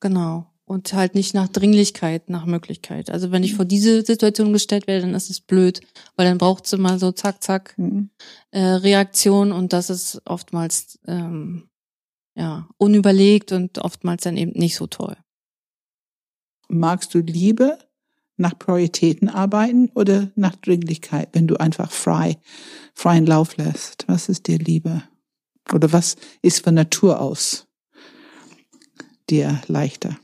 genau. Und halt nicht nach Dringlichkeit, nach Möglichkeit. Also wenn ich vor diese Situation gestellt werde, dann ist es blöd, weil dann braucht es immer so zack, zack Mhm. äh, Reaktion und das ist oftmals ähm, ja unüberlegt und oftmals dann eben nicht so toll. Magst du Liebe nach Prioritäten arbeiten oder nach Dringlichkeit, wenn du einfach frei, freien Lauf lässt? Was ist dir Liebe? Oder was ist von Natur aus dir leichter?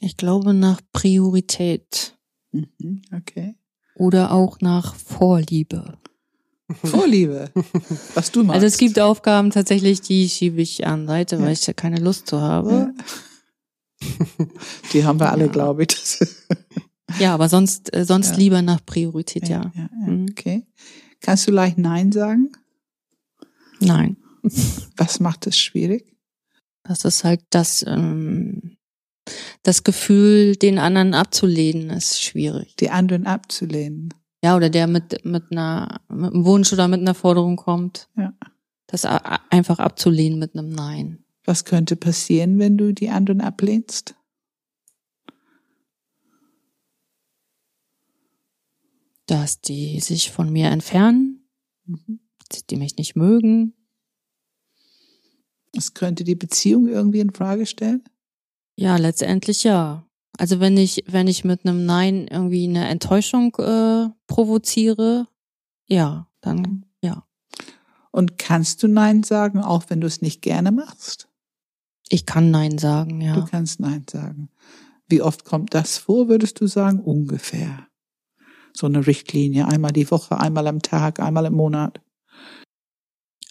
Ich glaube nach Priorität Mhm, Okay. oder auch nach Vorliebe. [LAUGHS] Vorliebe, was du magst. Also es gibt Aufgaben tatsächlich, die schiebe ich an Seite, weil Ja. ich da keine Lust zu habe. Die haben wir alle, Ja. glaube ich. Das- [LAUGHS] Ja, aber sonst äh, sonst Ja. lieber nach Priorität, ja. ja, ja. Mhm. Okay. Kannst du leicht Nein sagen? Nein, [LAUGHS] Was macht es schwierig? Das ist halt das ähm, das Gefühl, den anderen abzulehnen, ist schwierig. Die anderen abzulehnen. Ja, oder der mit mit einer mit einem Wunsch oder mit einer Forderung kommt. Ja. Das einfach abzulehnen mit einem Nein. Was könnte passieren, wenn du die anderen ablehnst? Dass die sich von mir entfernen, Mhm. dass die mich nicht mögen. Es könnte die Beziehung irgendwie in Frage stellen. Ja, letztendlich ja. Also wenn ich, wenn ich mit einem Nein irgendwie eine Enttäuschung äh, provoziere, ja, dann ja. Und kannst du Nein sagen, auch wenn du es nicht gerne machst? Ich kann Nein sagen, Du ja. kannst Nein sagen. Wie oft kommt das vor, würdest du sagen? Ungefähr. So eine Richtlinie. Einmal die Woche, einmal am Tag, einmal im Monat.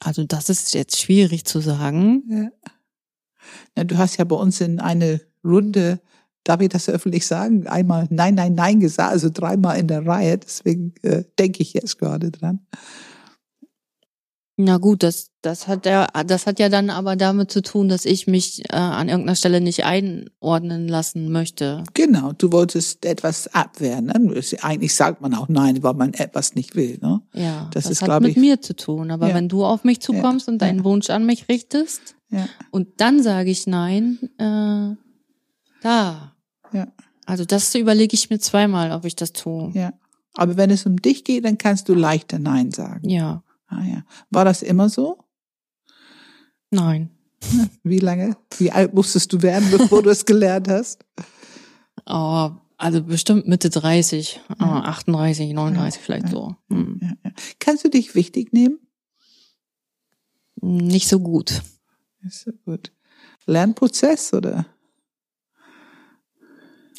Also das ist jetzt schwierig zu sagen. Ja. Ja, du hast ja bei uns in eine Runde, darf ich das öffentlich sagen, einmal Nein, Nein, Nein gesagt, also dreimal in der Reihe. Deswegen äh, denke ich jetzt gerade dran. Na gut, das, das hat ja, das hat ja dann aber damit zu tun, dass ich mich äh, an irgendeiner Stelle nicht einordnen lassen möchte. Genau, du wolltest etwas abwehren. Ne? Eigentlich sagt man auch Nein, weil man etwas nicht will. Ne? Ja, Das das, ist, hat mit ich- mir zu tun. Aber Ja. wenn du auf mich zukommst und deinen Ja. Wunsch an mich richtest Ja. und dann sage ich Nein, äh, da. Ja. Also das überlege ich mir zweimal, ob ich das tue. Ja. Aber wenn es um dich geht, dann kannst du leichter Nein sagen. Ja, Ah, ja. War das immer so? nein. [LAUGHS] Wie lange? Wie alt musstest du werden, bevor du es gelernt hast? Oh, also bestimmt Mitte 30, äh, Ja. 38, 39 vielleicht Ja. so. Hm. Ja, ja. Kannst du dich wichtig nehmen? Nicht so gut. Ist so gut. Lernprozess oder?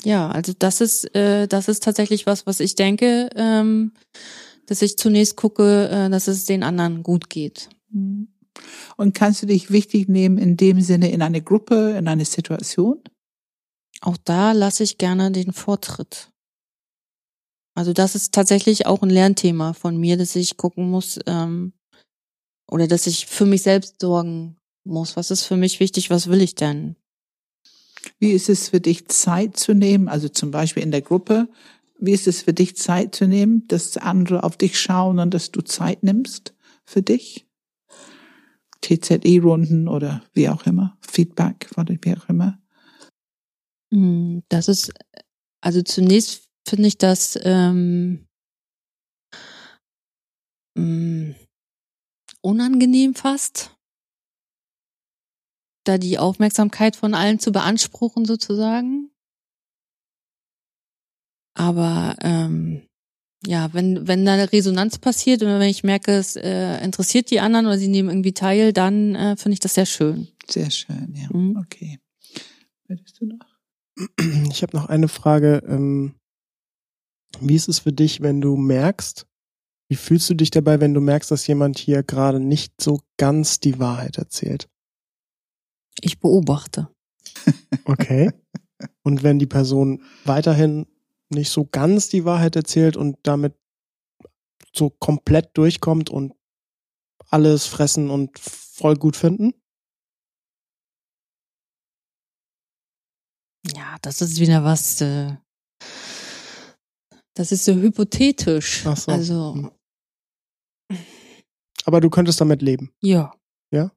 Ja, also das ist, äh, das ist tatsächlich was, was ich denke, ähm, dass ich zunächst gucke, äh, dass es den anderen gut geht. Mhm. Und kannst du dich wichtig nehmen in dem Sinne in eine Gruppe, in eine Situation? Auch da lasse ich gerne den Vortritt. Also das ist tatsächlich auch ein Lernthema von mir, dass ich gucken muss, ähm, oder dass ich für mich selbst sorgen muss. Was ist für mich wichtig? Was will ich denn? Wie ist es für dich, Zeit zu nehmen? Also zum Beispiel in der Gruppe. Wie ist es für dich, Zeit zu nehmen, dass andere auf dich schauen und dass du Zeit nimmst für dich? TZE-Runden oder wie auch immer. Feedback oder wie auch immer. Hm, Das ist, also zunächst finde ich das ähm, mh, unangenehm fast, da die Aufmerksamkeit von allen zu beanspruchen sozusagen. Aber ähm, ja, wenn wenn da eine Resonanz passiert und wenn ich merke, es äh, interessiert die anderen oder sie nehmen irgendwie teil, dann äh, finde ich das sehr schön. Sehr schön, ja. Mhm. Okay. Würdest du noch? Ich habe noch eine Frage. Ähm, wie ist es für dich, wenn du merkst, wie fühlst du dich dabei, wenn du merkst, dass jemand hier gerade nicht so ganz die Wahrheit erzählt? Ich beobachte. Okay. [LAUGHS] Und wenn die Person weiterhin nicht so ganz die Wahrheit erzählt und damit so komplett durchkommt und alles fressen und voll gut finden? Ja, das ist wieder was. Äh, das ist so hypothetisch. Ach so. Also Hm. Aber du könntest damit leben. ja. Ja?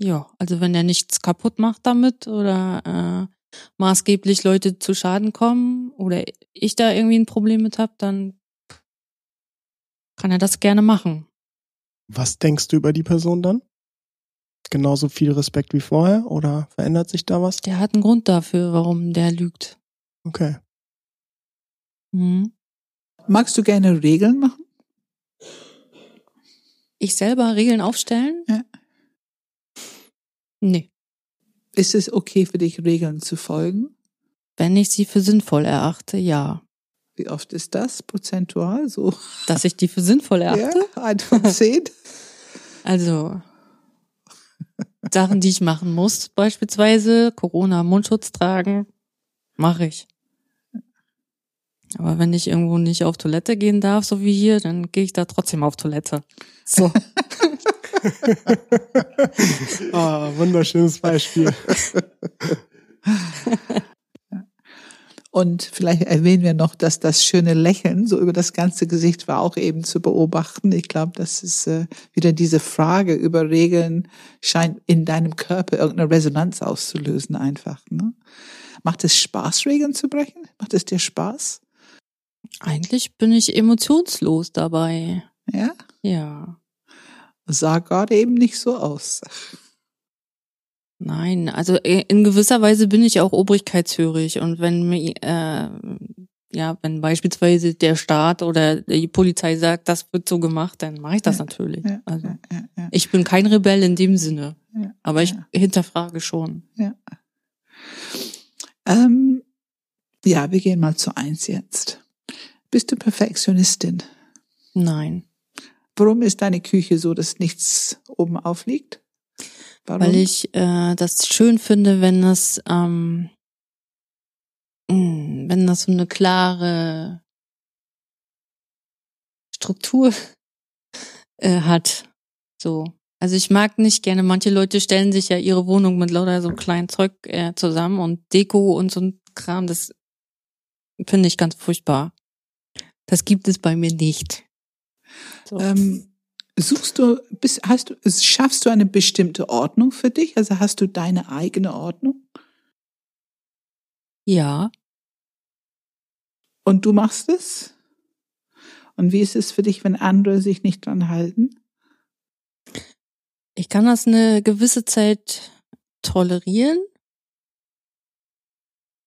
Ja, also wenn er nichts kaputt macht damit oder äh, maßgeblich Leute zu Schaden kommen oder ich da irgendwie ein Problem mit hab, dann kann er das gerne machen. Was denkst du über die Person dann? Genauso viel Respekt wie vorher oder verändert sich da was? Der hat einen Grund dafür, warum der lügt. Okay. Mhm. Magst du gerne Regeln machen? Ich selber Regeln aufstellen? Ja. Nee. Ist es okay für dich, Regeln zu folgen? Wenn ich sie für sinnvoll erachte, ja. Wie oft ist das prozentual? So Dass ich die für sinnvoll [LAUGHS] erachte? ja, ein von zehn. [LAUGHS] Also Sachen, die ich machen muss, beispielsweise Corona Mundschutz tragen, mache ich. Aber wenn ich irgendwo nicht auf Toilette gehen darf, so wie hier, dann gehe ich da trotzdem auf Toilette. So. [LAUGHS] [LAUGHS] Ah, wunderschönes Beispiel. [LAUGHS] Und vielleicht erwähnen wir noch, dass das schöne Lächeln so über das ganze Gesicht war auch eben zu beobachten. Ich glaube, das ist äh, wieder diese Frage über Regeln scheint in deinem Körper irgendeine Resonanz auszulösen einfach. Ne? Macht es Spaß, Regeln zu brechen? Macht es dir Spaß? Eigentlich bin ich emotionslos dabei. Ja? Ja. Sah gerade eben nicht so aus. Nein, also äh, in gewisser Weise bin ich auch obrigkeitshörig und wenn mir, äh, ja, wenn beispielsweise der Staat oder die Polizei sagt, das wird so gemacht, dann mache ich das Ja, natürlich. Ja, Also ja, ja, ja, ich bin kein Rebell in dem Sinne, ja. aber ich Ja. hinterfrage schon. Ähm, ja, wir gehen mal zu eins jetzt. Bist du Perfektionistin? Nein, Warum ist deine Küche so, dass nichts oben aufliegt? Warum? weil ich äh, das schön finde, wenn es, ähm, mh, wenn das so eine klare Struktur äh, hat. So. Also ich mag nicht gerne, manche Leute stellen sich ja ihre Wohnung mit lauter so kleinen Zeug äh, zusammen und Deko und so ein Kram, das finde ich ganz furchtbar. Das gibt es bei mir nicht. So. ähm, suchst du, bist, hast du, schaffst du eine bestimmte Ordnung für dich? Also hast du deine eigene Ordnung? ja, Und du machst es? Und wie ist es für dich, wenn andere sich nicht dran halten? ich kann das eine gewisse Zeit tolerieren.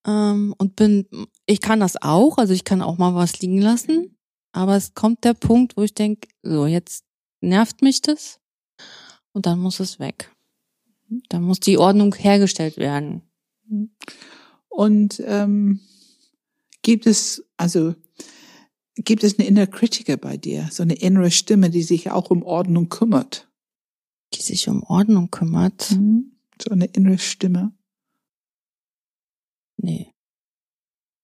Ähm, und bin, ich kann das auch, also ich kann auch mal was liegen lassen. Aber es kommt der Punkt, wo ich denke, so, jetzt nervt mich das. Und dann muss es weg. Dann muss die Ordnung hergestellt werden. Und ähm, gibt es, also gibt es eine innere Kritiker bei dir, so eine innere Stimme, die sich auch um Ordnung kümmert? Die sich um Ordnung kümmert. So eine innere Stimme. Nee.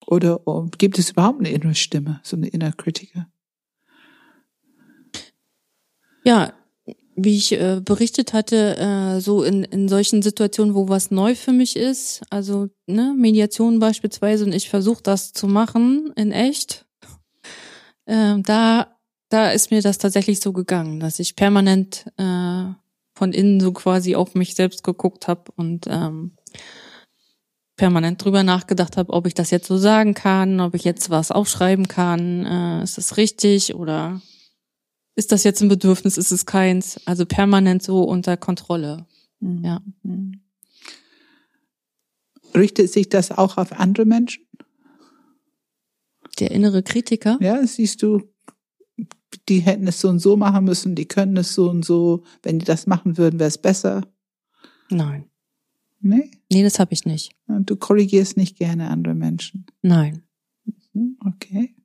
Oder oh, gibt es überhaupt eine innere Stimme, so eine innere Kritiker? Ja, wie ich äh, berichtet hatte, äh, so in, in solchen Situationen, wo was neu für mich ist, also ne, Mediation beispielsweise, und ich versuche das zu machen in echt, äh, da, da ist mir das tatsächlich so gegangen, dass ich permanent äh, von innen so quasi auf mich selbst geguckt habe und ähm, permanent drüber nachgedacht habe, ob ich das jetzt so sagen kann, ob ich jetzt was aufschreiben kann, äh, ist das richtig oder ist das jetzt ein Bedürfnis, ist es keins? Also permanent so unter Kontrolle. Mhm. Ja. Mhm. Richtet sich das auch auf andere Menschen? Der innere Kritiker? Ja, siehst du, die hätten es so und so machen müssen, die können es so und so. Wenn die das machen würden, wäre es besser. Nein. Nee? Nee, das habe ich nicht. Du korrigierst nicht gerne andere Menschen. Nein. Hm, Okay.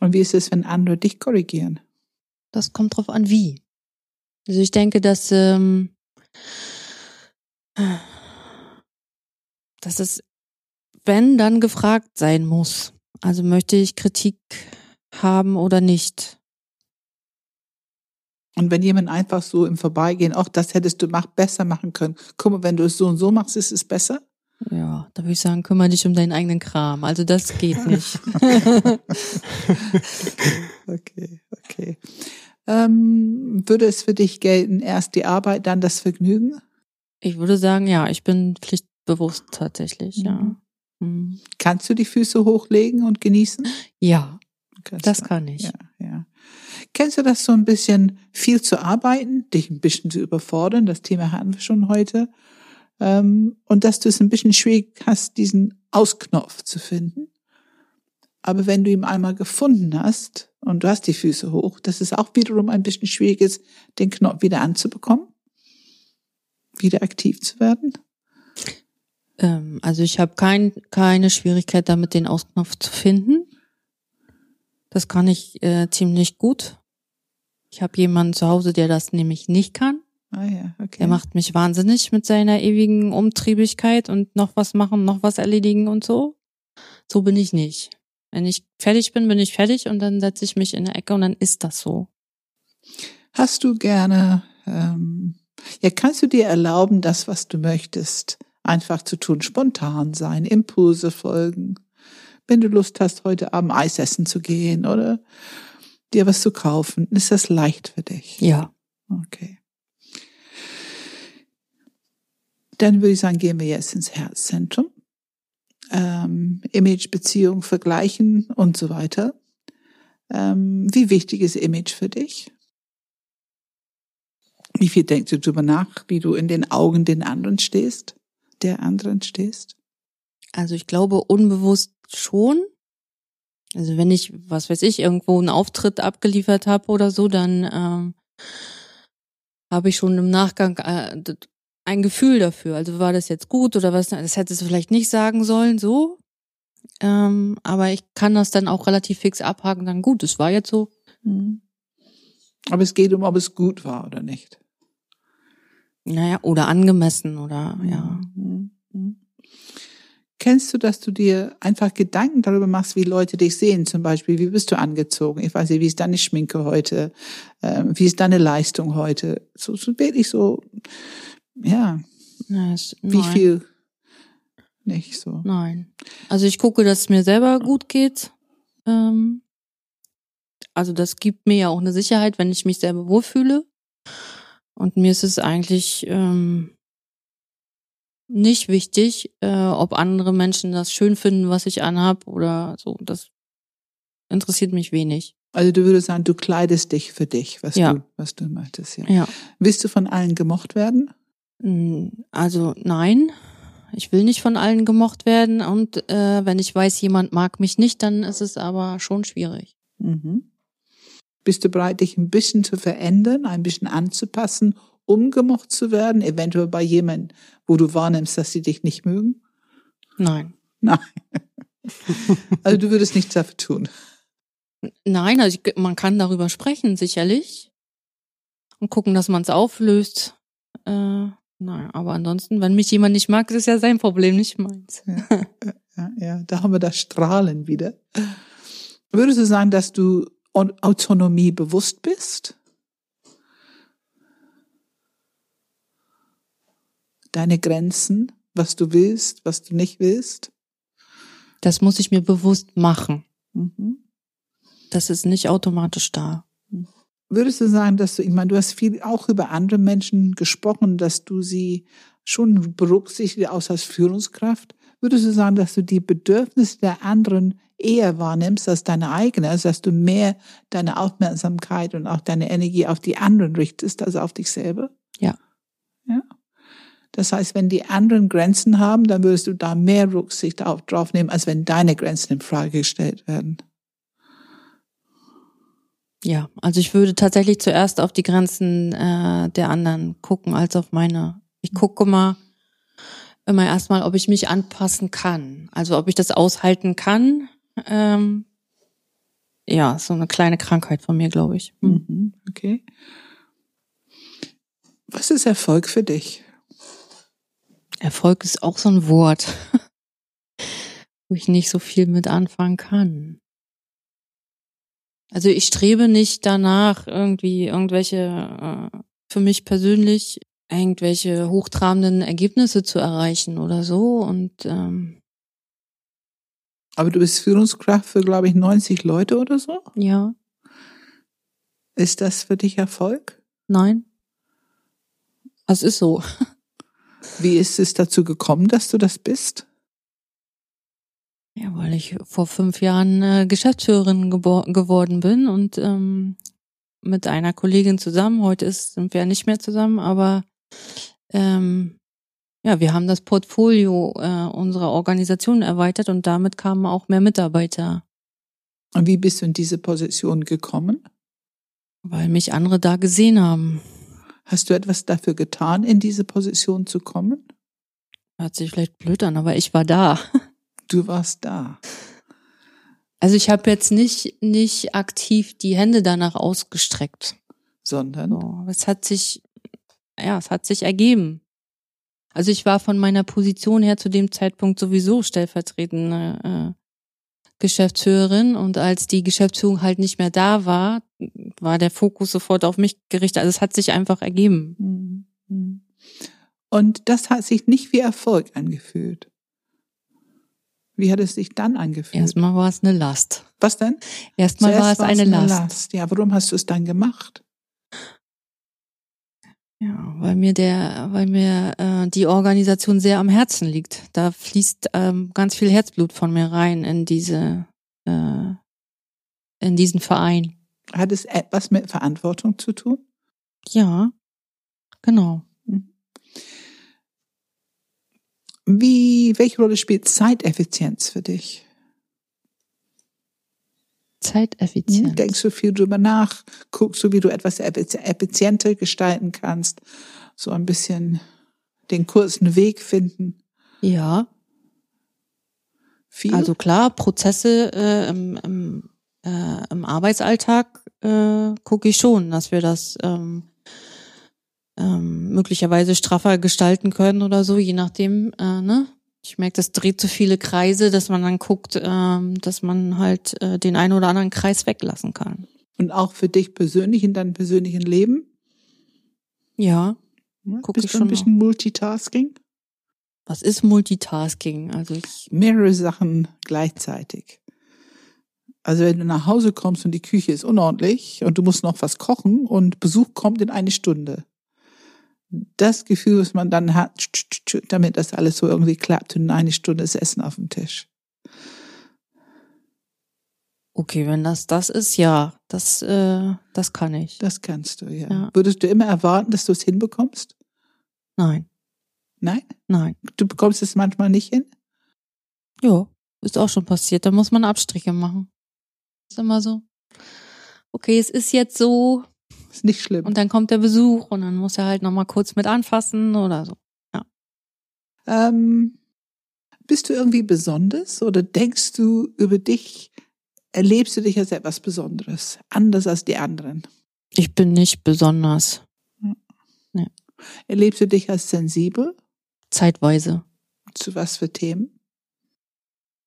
Und wie ist es, wenn andere dich korrigieren? Das kommt drauf an, wie. Also ich denke, dass, ähm, dass es, wenn, dann gefragt sein muss. Also möchte ich Kritik haben oder nicht. Und wenn jemand einfach so im Vorbeigehen, auch das hättest du mach, besser machen können. Guck mal, wenn du es so und so machst, ist es besser? Ja, da würde ich sagen, kümmere dich um deinen eigenen Kram. Also das geht nicht. [LAUGHS] Okay, okay. Ähm, würde es für dich gelten, erst die Arbeit, dann das Vergnügen? ich würde sagen, ja, ich bin pflichtbewusst tatsächlich, ja. Mhm. Mhm. Kannst du die Füße hochlegen und genießen? Ja, Kannst das du. kann ich. Ja, ja. Kennst du das so ein bisschen viel zu arbeiten, dich ein bisschen zu überfordern? Das Thema hatten wir schon heute. Ähm, und dass du es ein bisschen schwierig hast, diesen Ausknopf zu finden. Aber wenn du ihn einmal gefunden hast und du hast die Füße hoch, dass es auch wiederum ein bisschen schwierig ist, den Knopf wieder anzubekommen, wieder aktiv zu werden. Ähm, also ich habe kein, keine Schwierigkeit damit, den Ausknopf zu finden. Das kann ich äh, ziemlich gut. Ich habe jemanden zu Hause, der das nämlich nicht kann. Ah ja, okay. Der macht mich wahnsinnig mit seiner ewigen Umtriebigkeit und noch was machen, noch was erledigen und so. So bin ich nicht. Wenn ich fertig bin, bin ich fertig und dann setze ich mich in der Ecke und dann ist das so. Hast du gerne, ähm, ja, kannst du dir erlauben, das, was du möchtest, einfach zu tun, spontan sein, Impulse folgen? Wenn du Lust hast, heute Abend Eis essen zu gehen oder dir was zu kaufen, ist das leicht für dich? Ja. Okay. Dann würde ich sagen, gehen wir jetzt ins Herzzentrum. Ähm, Image, Beziehung vergleichen und so weiter. Ähm, wie wichtig ist Image für dich? Wie viel denkst du darüber nach, wie du in den Augen den anderen stehst, der anderen stehst? Also ich glaube unbewusst schon. Also wenn ich, was weiß ich, irgendwo einen Auftritt abgeliefert habe oder so, dann ähm, habe ich schon im Nachgang äh, ein Gefühl dafür. Also war das jetzt gut oder was? Das hättest du vielleicht nicht sagen sollen, so. Ähm, aber ich kann das dann auch relativ fix abhaken. Dann gut, es war jetzt so. Mhm. Aber es geht um, ob es gut war oder nicht. Naja, oder angemessen oder ja. Mhm. Kennst du, dass du dir einfach Gedanken darüber machst, wie Leute dich sehen? Zum Beispiel, wie bist du angezogen? Ich weiß nicht, wie ist deine Schminke heute? Ähm, wie ist deine Leistung heute? So, so wirklich so, ja, es- wie nein. viel? Nicht so. Nein. Also ich gucke, dass es mir selber gut geht. Ähm, also das gibt mir ja auch eine Sicherheit, wenn ich mich selber wohlfühle. Und mir ist es eigentlich ähm, nicht wichtig, äh, ob andere Menschen das schön finden, was ich anhab oder so. Das interessiert mich wenig. Also du würdest sagen, du kleidest dich für dich, was Ja. du, was du möchtest, ja. Ja. Willst du von allen gemocht werden? Mm, Also nein, ich will nicht von allen gemocht werden. Und äh, wenn ich weiß, jemand mag mich nicht, dann ist es aber schon schwierig. Mhm. Bist du bereit, dich ein bisschen zu verändern, ein bisschen anzupassen, um gemocht zu werden? Eventuell bei jemandem, wo du wahrnimmst, dass sie dich nicht mögen? Nein. Nein. [LAUGHS] Also du würdest nichts dafür tun. Nein, also ich, man kann darüber sprechen, sicherlich. Und gucken, dass man es auflöst. Äh, nein, aber ansonsten, wenn mich jemand nicht mag, ist es ja sein Problem, nicht meins. Ja, ja, da haben wir das Strahlen wieder. Würdest du sagen, dass du Au- Autonomie bewusst bist? Deine Grenzen, was du willst, was du nicht willst? Das muss ich mir bewusst machen. Mhm. Das ist nicht automatisch da. Würdest du sagen, dass du, ich meine, du hast viel auch über andere Menschen gesprochen, dass du sie schon berücksichtigt aus als Führungskraft? Würdest du sagen, dass du die Bedürfnisse der anderen eher wahrnimmst als deine eigene, also dass du mehr deine Aufmerksamkeit und auch deine Energie auf die anderen richtest als auf dich selber? Ja. Ja. Das heißt, wenn die anderen Grenzen haben, dann würdest du da mehr Rücksicht auf, drauf nehmen, als wenn deine Grenzen in Frage gestellt werden. Ja, also ich würde tatsächlich zuerst auf die Grenzen äh, der anderen gucken, als auf meine. Ich gucke mal, immer erstmal, ob ich mich anpassen kann. Also ob ich das aushalten kann. Ähm, ja, so eine kleine Krankheit von mir, glaube ich. Hm. Mhm, okay. Was ist Erfolg für dich? Erfolg ist auch so ein Wort, [LAUGHS] wo ich nicht so viel mit anfangen kann. Also ich strebe nicht danach, irgendwie irgendwelche, äh, für mich persönlich, irgendwelche hochtrabenden Ergebnisse zu erreichen oder so. Und ähm, Aber du bist Führungskraft für, glaube ich, 90 Leute oder so? ja, Ist das für dich Erfolg? nein. Es ist so. Wie ist es dazu gekommen, dass du das bist? Ja, weil ich vor fünf Jahren äh, Geschäftsführerin geworden bin und ähm, mit einer Kollegin zusammen. Heute ist, sind wir nicht mehr zusammen, aber ähm, ja, wir haben das Portfolio äh, unserer Organisation erweitert und damit kamen auch mehr Mitarbeiter, Und wie bist du in diese Position gekommen? weil mich andere da gesehen haben. Hast du etwas dafür getan, in diese Position zu kommen? Hört sich vielleicht blöd an, aber ich war da. Du warst da. Also ich habe jetzt nicht nicht aktiv die Hände danach ausgestreckt. Sondern So, es hat sich, ja, es hat sich ergeben. Also ich war von meiner Position her zu dem Zeitpunkt sowieso stellvertretende äh, Geschäftsführerin und als die Geschäftsführung halt nicht mehr da war, war der Fokus sofort auf mich gerichtet. Also es hat sich einfach ergeben. Mhm. Und das hat sich nicht wie Erfolg angefühlt. Wie hat es sich dann angefühlt? Erstmal war es eine Last. Was denn? Erstmal war es Zuerst eine Last. Ja, warum hast du es dann gemacht? Ja, weil mir der, weil mir äh, die Organisation sehr am Herzen liegt. Da fließt ähm, ganz viel Herzblut von mir rein in diese, äh, in diesen Verein. Hat es etwas mit Verantwortung zu tun? Ja, genau. Wie, welche Rolle spielt Zeiteffizienz für dich? Zeiteffizient. Hm, Denkst du viel drüber nach? Guckst du, wie du etwas effiz- effizienter gestalten kannst? So ein bisschen den kurzen Weg finden? Ja, Viel? also klar, Prozesse äh, im, im, äh, im Arbeitsalltag äh, gucke ich schon, dass wir das ähm, ähm, möglicherweise straffer gestalten können oder so, je nachdem, äh, ne? Ich merke, das dreht zu viele Kreise, dass man dann guckt, ähm, dass man halt äh, den einen oder anderen Kreis weglassen kann. Und auch für dich persönlich in deinem persönlichen Leben? Ja, Ja, Guck Bist ich du ein schon bisschen Multitasking? was ist Multitasking? Also ich, Mehrere Sachen gleichzeitig. Also wenn du nach Hause kommst und die Küche ist unordentlich und du musst noch was kochen und Besuch kommt in eine Stunde. Das Gefühl, was man dann hat, damit das alles so irgendwie klappt und in eine Stunde ist Essen auf dem Tisch. okay, wenn das das ist, ja, das, äh, das kann ich. Das kannst du, ja. Ja. Würdest du immer erwarten, dass du es hinbekommst? Nein, Nein? nein. Du bekommst es manchmal nicht hin? Ja, ist auch schon passiert. Da muss man Abstriche machen. Ist immer so. Okay, es ist jetzt so Ist nicht schlimm. und dann kommt der Besuch und dann muss er halt nochmal kurz mit anfassen oder so. Ähm, bist du irgendwie besonders oder denkst du über dich, erlebst du dich als etwas Besonderes, anders als die anderen? Ich bin nicht besonders Erlebst du dich als sensibel? zeitweise. Zu was für Themen?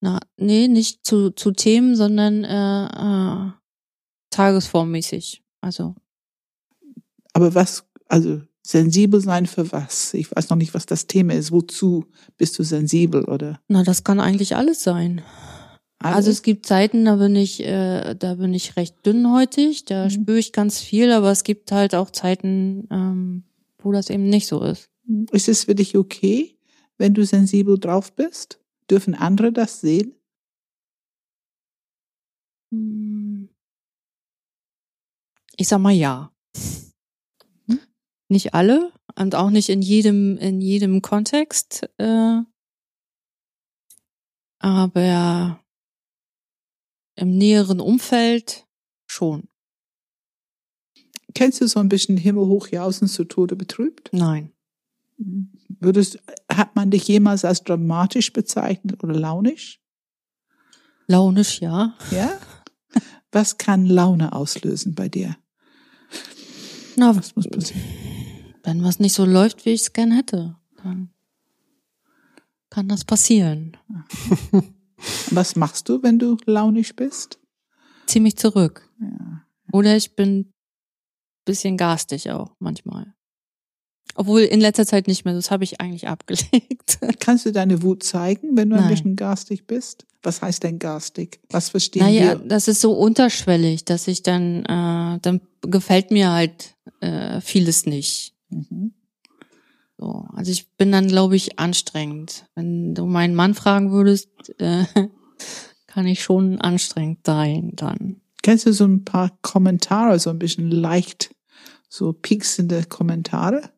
Na, nee, nicht zu, zu Themen, sondern äh, äh, tagesformmäßig. Also, Aber was, also sensibel sein für was? Ich weiß noch nicht, was das Thema ist. Wozu bist du sensibel oder? na, das kann eigentlich alles sein. Also Alles? es gibt Zeiten, da bin ich, äh, da bin ich recht dünnhäutig, da Mhm. spüre ich ganz viel, aber es gibt halt auch Zeiten, ähm, wo das eben nicht so ist. ist es für dich okay, wenn du sensibel drauf bist? Dürfen andere das sehen? Hm. Ich sag mal ja. Nicht alle und auch nicht in jedem, in jedem Kontext, äh, aber im näheren Umfeld schon. Kennst du so ein bisschen Himmel hoch jausen zu Tode betrübt? Nein. Würdest, hat man dich jemals als dramatisch bezeichnet oder launisch? Launisch, ja. Ja? Was kann Laune auslösen bei dir? Na, Was muss passieren? wenn was nicht so läuft, wie ich es gern hätte, dann kann das passieren. [LAUGHS] Was machst du, wenn du launisch bist? Zieh mich zurück. Ja. Oder ich bin bisschen garstig auch manchmal. Obwohl in letzter Zeit nicht mehr, das habe ich eigentlich [LAUGHS] abgelegt. Kannst du deine Wut zeigen, wenn du ein Nein. bisschen garstig bist? Was heißt denn garstig? Was verstehen Naja, wir? das ist so unterschwellig, dass ich dann, äh, dann gefällt mir halt äh, vieles nicht. Mhm. So, also ich bin dann, glaube ich, anstrengend. Wenn du meinen Mann fragen würdest, äh, [LAUGHS] kann ich schon anstrengend sein dann. Kennst du so ein paar Kommentare, so ein bisschen leicht, so pieksende Kommentare?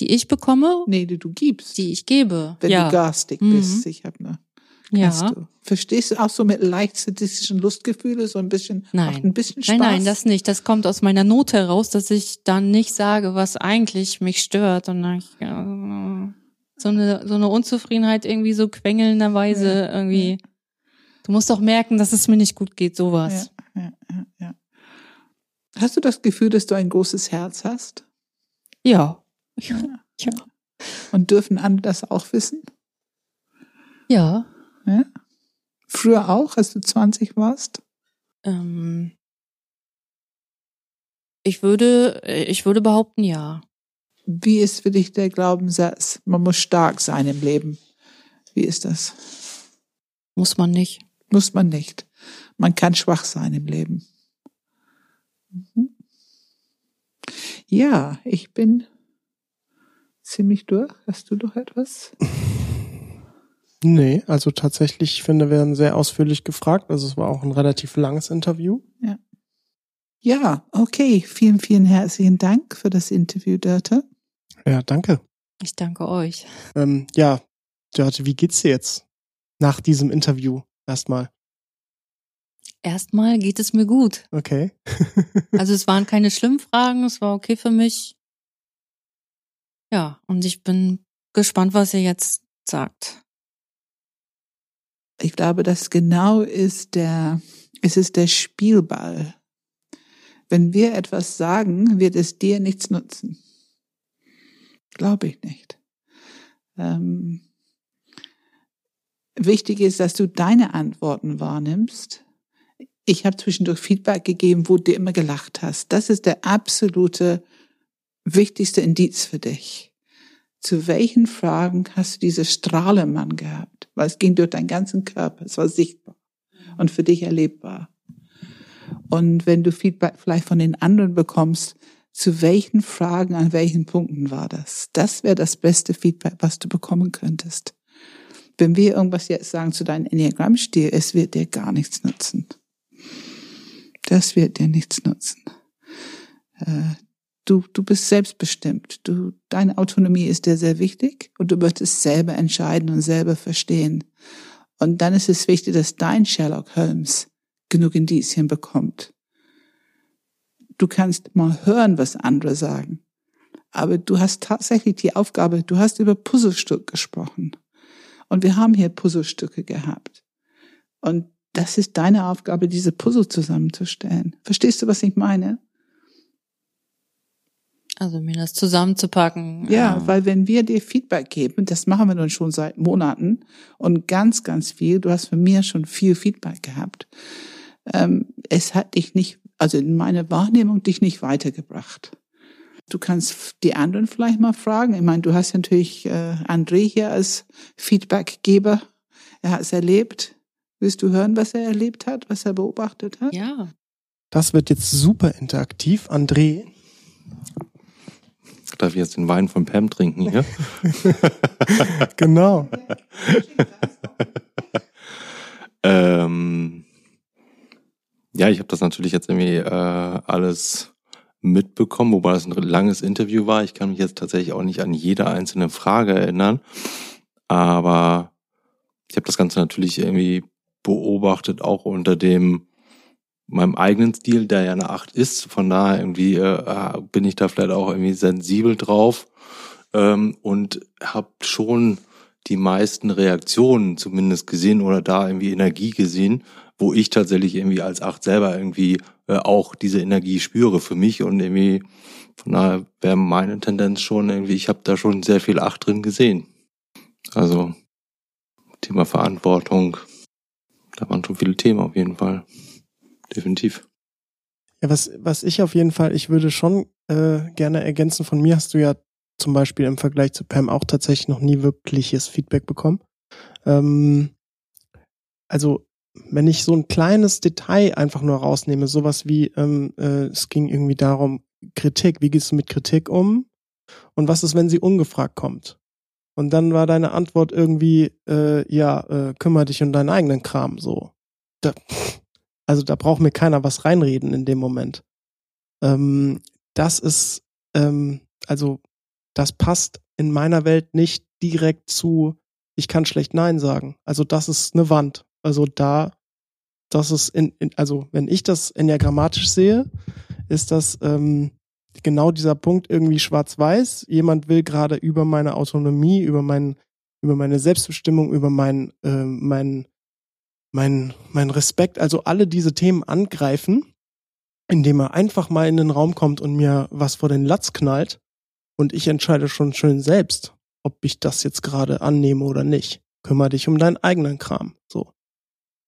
Die ich bekomme, Nee, die du gibst. die ich gebe. wenn ja. du garstig Mhm. bist. Ich habe ne. Ja. du? Verstehst du auch so mit leicht sadistischen Lustgefühle, so ein bisschen, Nein. macht ein bisschen Spaß? Nein, nein, das nicht. Das kommt aus meiner Not heraus, dass ich dann nicht sage, was eigentlich mich stört und dann ich, äh, so eine so eine Unzufriedenheit irgendwie so quengelnderweise Ja, irgendwie. Du musst doch merken, dass es mir nicht gut geht, sowas. Ja, ja, ja, ja. Hast du das Gefühl, dass du ein großes Herz hast? Ja. Ja. Ja. Und dürfen andere das auch wissen? ja. Ja? Früher auch, als du 20 warst? Ähm, ich würde äh, ich würde behaupten, ja. Wie ist für dich der Glaubenssatz, man muss stark sein im Leben? Wie ist das? Muss man nicht. Muss man nicht. Man kann schwach sein im Leben. Mhm. Ja, ich bin ziemlich durch. Hast du noch etwas? [LAUGHS] Nee, also tatsächlich, ich finde, wir werden sehr ausführlich gefragt. Also es war auch ein relativ langes Interview. Ja, okay. Vielen, vielen herzlichen Dank für das Interview, Dörte. Ja, danke. Ich danke euch. Ähm, ja, Dörte, wie geht's dir jetzt nach diesem Interview erstmal? Erstmal geht es mir gut. Okay. [LAUGHS] Also es waren keine schlimmen Fragen, es war okay für mich. Ja, und ich bin gespannt, was ihr jetzt sagt. Ich glaube, das genau ist der, es ist der Spielball. Wenn wir etwas sagen, wird es dir nichts nutzen. Glaube ich nicht. Ähm, wichtig ist, dass du deine Antworten wahrnimmst. Ich habe zwischendurch Feedback gegeben, wo du immer gelacht hast. Das ist der absolute wichtigste Indiz für dich. Zu welchen Fragen hast du diese Strahlemann gehabt? Weil es ging durch deinen ganzen Körper, es war sichtbar und für dich erlebbar. Und wenn du Feedback vielleicht von den anderen bekommst, zu welchen Fragen, an welchen Punkten war das? Das wäre das beste Feedback, was du bekommen könntest. Wenn wir irgendwas jetzt sagen zu deinem Enneagrammstil, es wird dir gar nichts nutzen. Das wird dir nichts nutzen. Du, du bist selbstbestimmt. Du, deine Autonomie ist dir sehr wichtig und du wirst es selber entscheiden und selber verstehen. Und dann ist es wichtig, dass dein Sherlock Holmes genug Indizien bekommt. Du kannst mal hören, was andere sagen. Aber du hast tatsächlich die Aufgabe, du hast über Puzzlestück gesprochen. Und wir haben hier Puzzlestücke gehabt. Und das ist deine Aufgabe, diese Puzzle zusammenzustellen. Verstehst du, was ich meine? Also mir das zusammenzupacken. Ja, ähm, weil wenn wir dir Feedback geben, das machen wir nun schon seit Monaten und ganz, ganz viel, du hast von mir schon viel Feedback gehabt. Ähm, es hat dich nicht, also in meiner Wahrnehmung, dich nicht weitergebracht. Du kannst die anderen vielleicht mal fragen. Ich meine, du hast natürlich äh, André hier als Feedbackgeber. Er hat es erlebt. Willst du hören, was er erlebt hat, was er beobachtet hat? ja. Das wird jetzt super interaktiv. André, Darf ich jetzt den Wein von Pam trinken hier? [LAUGHS] genau. [LAUGHS] ähm, ja, ich habe das natürlich jetzt irgendwie äh, alles mitbekommen, wobei das ein langes Interview war. Ich kann mich jetzt tatsächlich auch nicht an jede einzelne Frage erinnern, aber ich habe das Ganze natürlich irgendwie beobachtet, auch unter dem meinem eigenen Stil, der ja eine 8 ist. Von daher irgendwie äh, bin ich da vielleicht auch irgendwie sensibel drauf. ähm, und habe schon die meisten Reaktionen zumindest gesehen oder da irgendwie Energie gesehen, wo ich tatsächlich irgendwie als Acht selber irgendwie äh, auch diese Energie spüre für mich und irgendwie von daher wäre meine Tendenz schon irgendwie, ich habe da schon sehr viel Acht drin gesehen. Also Thema Verantwortung, da waren schon viele Themen auf jeden Fall. Definitiv. Ja, was, was ich auf jeden Fall, ich würde schon äh, gerne ergänzen, von mir hast du ja zum Beispiel im Vergleich zu Pam auch tatsächlich noch nie wirkliches Feedback bekommen. Ähm, also wenn ich so ein kleines Detail einfach nur rausnehme, sowas wie, ähm, äh, es ging irgendwie darum, Kritik, wie gehst du mit Kritik um? Und was ist, wenn sie ungefragt kommt? Und dann war deine Antwort irgendwie, äh, ja, äh, kümmere dich um deinen eigenen Kram, so. Da, also da braucht mir keiner was reinreden in dem Moment. Ähm, das ist, ähm, also das passt in meiner Welt nicht direkt zu, ich kann schlecht Nein sagen. Also das ist eine Wand. Also da, das ist in, in also wenn ich das enneagrammatisch sehe, ist das ähm, genau dieser Punkt irgendwie schwarz-weiß. Jemand will gerade über meine Autonomie, über mein, über meine Selbstbestimmung, über mein, äh, mein, mein, mein Respekt, also alle diese Themen angreifen, indem er einfach mal in den Raum kommt und mir was vor den Latz knallt und ich entscheide schon schön selbst, ob ich das jetzt gerade annehme oder nicht. Kümmer dich um deinen eigenen Kram. So.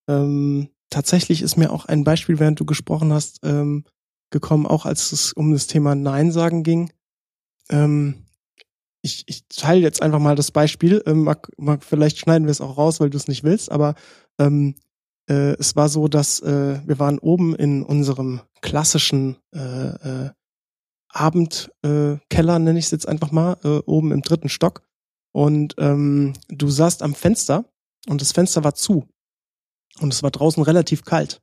Ähm, tatsächlich ist mir auch ein Beispiel, während du gesprochen hast, ähm, gekommen, auch als es um das Thema Nein sagen ging. Ähm, ich, ich teile jetzt einfach mal das Beispiel. Ähm, mag, mag, vielleicht schneiden wir es auch raus, weil du es nicht willst, aber ähm, äh, es war so, dass äh, wir waren oben in unserem klassischen äh, äh, Abendkeller, äh, nenne ich es jetzt einfach mal, äh, oben im dritten Stock. Und ähm, du saßt am Fenster und das Fenster war zu. Und es war draußen relativ kalt.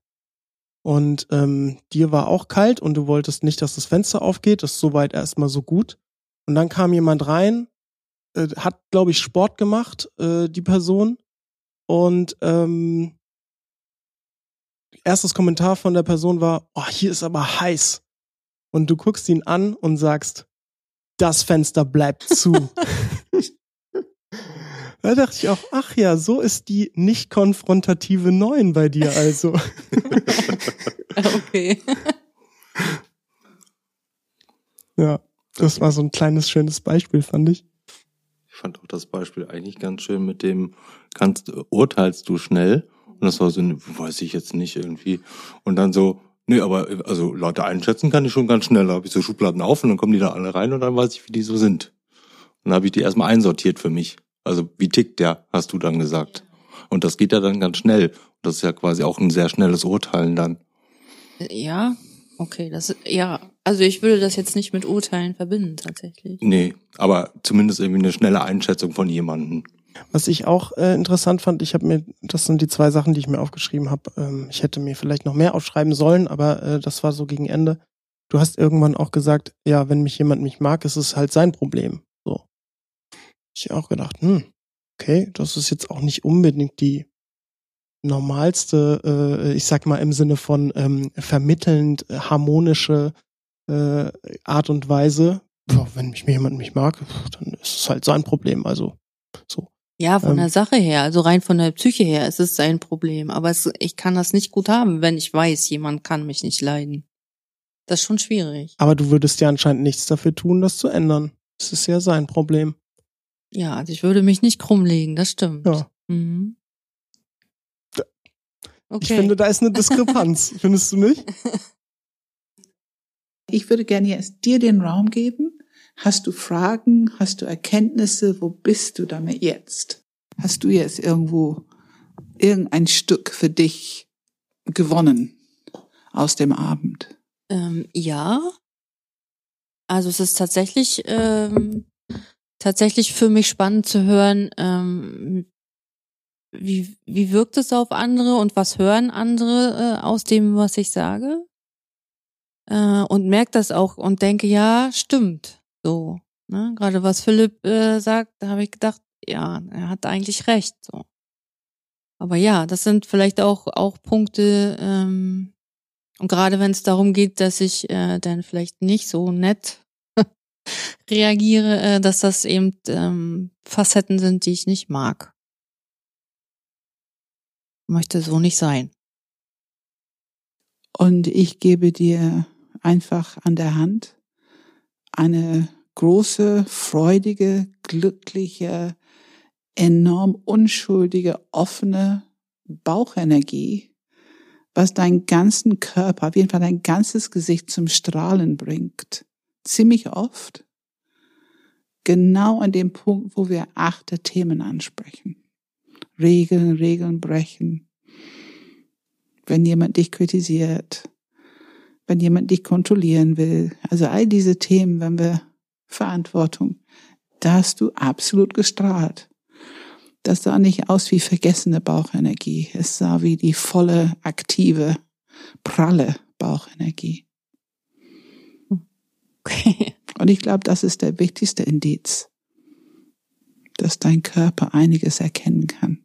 Und ähm, dir war auch kalt und du wolltest nicht, dass das Fenster aufgeht. Das ist soweit erstmal so gut. Und dann kam jemand rein, äh, hat, glaube ich, Sport gemacht, äh, die Person. Und ähm, erstes Kommentar von der Person war, oh, hier ist aber heiß. Und du guckst ihn an und sagst, das Fenster bleibt zu. [LAUGHS] Da dachte ich auch, ach ja, so ist die nicht konfrontative Neun bei dir also. [LAUGHS] okay. Ja, das war so ein kleines schönes Beispiel, fand ich. Fand auch das Beispiel eigentlich ganz schön mit dem, kannst, urteilst du schnell? Und das war so, weiß ich jetzt nicht irgendwie. Und dann so, nee, aber also Leute einschätzen kann ich schon ganz schnell. Da habe ich so Schubladen auf und dann kommen die da alle rein und dann weiß ich, wie die so sind. Und dann habe ich die erstmal einsortiert für mich. Also wie tickt der, hast du dann gesagt. Und das geht ja dann ganz schnell. Das ist ja quasi auch ein sehr schnelles Urteilen dann. Ja, okay, das ja, also ich würde das jetzt nicht mit Urteilen verbinden tatsächlich. Nee, aber zumindest irgendwie eine schnelle Einschätzung von jemandem. Was ich auch äh, interessant fand, ich habe mir, das sind die zwei Sachen, die ich mir aufgeschrieben habe. Ähm, ich hätte mir vielleicht noch mehr aufschreiben sollen, aber äh, das war so gegen Ende. Du hast irgendwann auch gesagt, ja, wenn mich jemand mich mag, ist es halt sein Problem. So ich auch gedacht, hm, okay, das ist jetzt auch nicht unbedingt die normalste, äh, ich sag mal im Sinne von ähm, vermittelnd äh, harmonische äh, Art und Weise. Ja, wenn mich jemand mich mag, dann ist es halt sein Problem. Also so. Ja, von ähm, der Sache her, also rein von der Psyche her, ist es sein Problem. Aber es, ich kann das nicht gut haben, wenn ich weiß, jemand kann mich nicht leiden. Das ist schon schwierig. Aber du würdest ja anscheinend nichts dafür tun, das zu ändern. Das ist ja sein Problem. Ja, also ich würde mich nicht krummlegen, das stimmt. Ja. Mhm. Okay. Ich finde, da ist eine Diskrepanz. [LAUGHS] Findest du nicht? [LAUGHS] Ich würde gerne jetzt dir den Raum geben. Hast du Fragen? Hast du Erkenntnisse? Wo bist du damit jetzt? Hast du jetzt irgendwo irgendein Stück für dich gewonnen aus dem Abend? Ähm, ja. Also es ist tatsächlich ähm, tatsächlich für mich spannend zu hören, ähm, wie, wie wirkt es auf andere und was hören andere äh, aus dem, was ich sage? Äh, und merke das auch und denke, ja, stimmt. So. Ne? Gerade was Philipp äh, sagt, da habe ich gedacht, ja, er hat eigentlich recht. So. Aber ja, das sind vielleicht auch, auch Punkte, ähm, und gerade wenn es darum geht, dass ich äh, dann vielleicht nicht so nett [LAUGHS] reagiere, äh, dass das eben ähm, Facetten sind, die ich nicht mag. Möchte so nicht sein. Und ich gebe dir einfach an der Hand eine große, freudige, glückliche, enorm unschuldige, offene Bauchenergie, was deinen ganzen Körper, auf jeden Fall dein ganzes Gesicht zum Strahlen bringt. Ziemlich oft. Genau an dem Punkt, wo wir achte Themen ansprechen. Regeln, Regeln brechen. Wenn jemand dich kritisiert, wenn jemand dich kontrollieren will. Also all diese Themen, wenn wir Verantwortung, da hast du absolut gestrahlt. Das sah nicht aus wie vergessene Bauchenergie. Es sah wie die volle, aktive, pralle Bauchenergie. Okay. Und ich glaube, das ist der wichtigste Indiz, dass dein Körper einiges erkennen kann.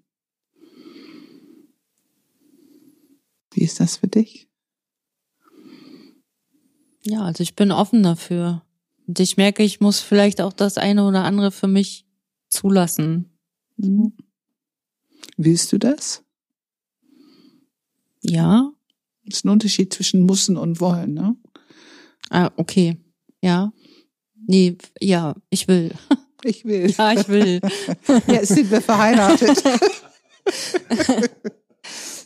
Wie ist das für dich? Ja, also ich bin offen dafür. Und ich merke, ich muss vielleicht auch das eine oder andere für mich zulassen. Mhm. Willst du das? Ja. Das ist ein Unterschied zwischen müssen und wollen, ne? Ah, okay. Ja. Nee, ja, ich will. [LAUGHS] Ich will. Ja, ich will. [LAUGHS] Jetzt sind wir verheiratet. [LAUGHS]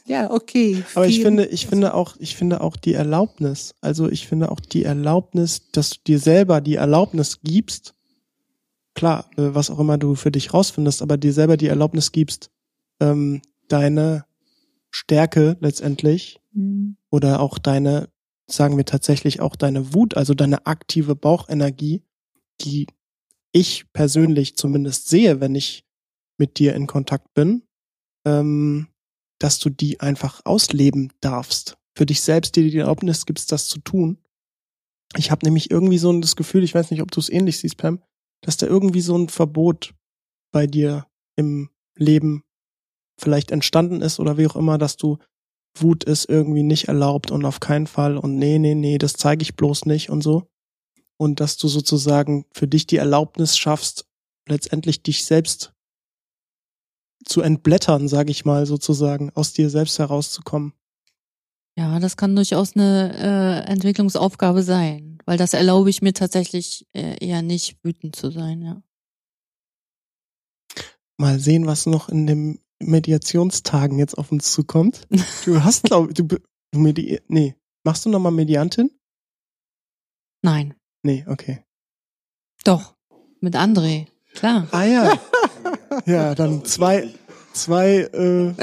ja, okay. Aber ich finde, ich finde auch, ich finde auch die Erlaubnis, also ich finde auch die Erlaubnis, dass du dir selber die Erlaubnis gibst, klar, äh, was auch immer du für dich rausfindest, aber dir selber die Erlaubnis gibst, ähm, deine Stärke letztendlich Mhm. oder auch deine, sagen wir tatsächlich auch deine Wut, also deine aktive Bauchenergie, die ich persönlich zumindest sehe, wenn ich mit dir in Kontakt bin, ähm, dass du die einfach ausleben darfst. Für dich selbst dir die Erlaubnis gibst, das zu tun. Ich habe nämlich irgendwie so das Gefühl, ich weiß nicht, ob du es ähnlich siehst, Pam, dass da irgendwie so ein Verbot bei dir im Leben vielleicht entstanden ist oder wie auch immer, dass du Wut ist irgendwie nicht erlaubt und auf keinen Fall und nee, nee, nee, das zeige ich bloß nicht und so. Und dass du sozusagen für dich die Erlaubnis schaffst, letztendlich dich selbst zu entblättern, sage ich mal sozusagen, aus dir selbst herauszukommen. Ja, das kann durchaus eine äh, Entwicklungsaufgabe sein, weil das erlaube ich mir tatsächlich äh, eher nicht, wütend zu sein, ja. Mal sehen, was noch in den Mediationstagen jetzt auf uns zukommt. Du hast, glaube du, du medi nee, machst du nochmal Mediantin? Nein, Nee, okay. doch, mit André, klar. Ah ja. [LAUGHS] [LAUGHS] ja, dann zwei, zwei äh,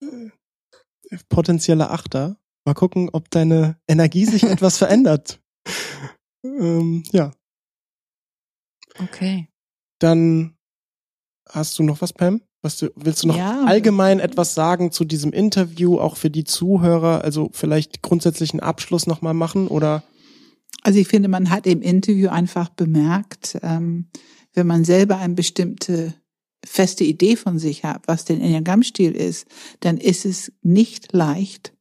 [LAUGHS] potenzielle Achter. Mal gucken, ob deine Energie sich [LAUGHS] etwas verändert. Ähm, ja, Okay. dann hast du noch was, Pam? Was du, willst du noch Ja. allgemein etwas sagen zu diesem Interview, auch für die Zuhörer? Also vielleicht grundsätzlich einen Abschluss nochmal machen oder? Also ich finde, man hat im Interview einfach bemerkt, ähm, wenn man selber eine bestimmte feste Idee von sich hat, was der Enneagramm-Stil ist, dann ist es nicht leicht,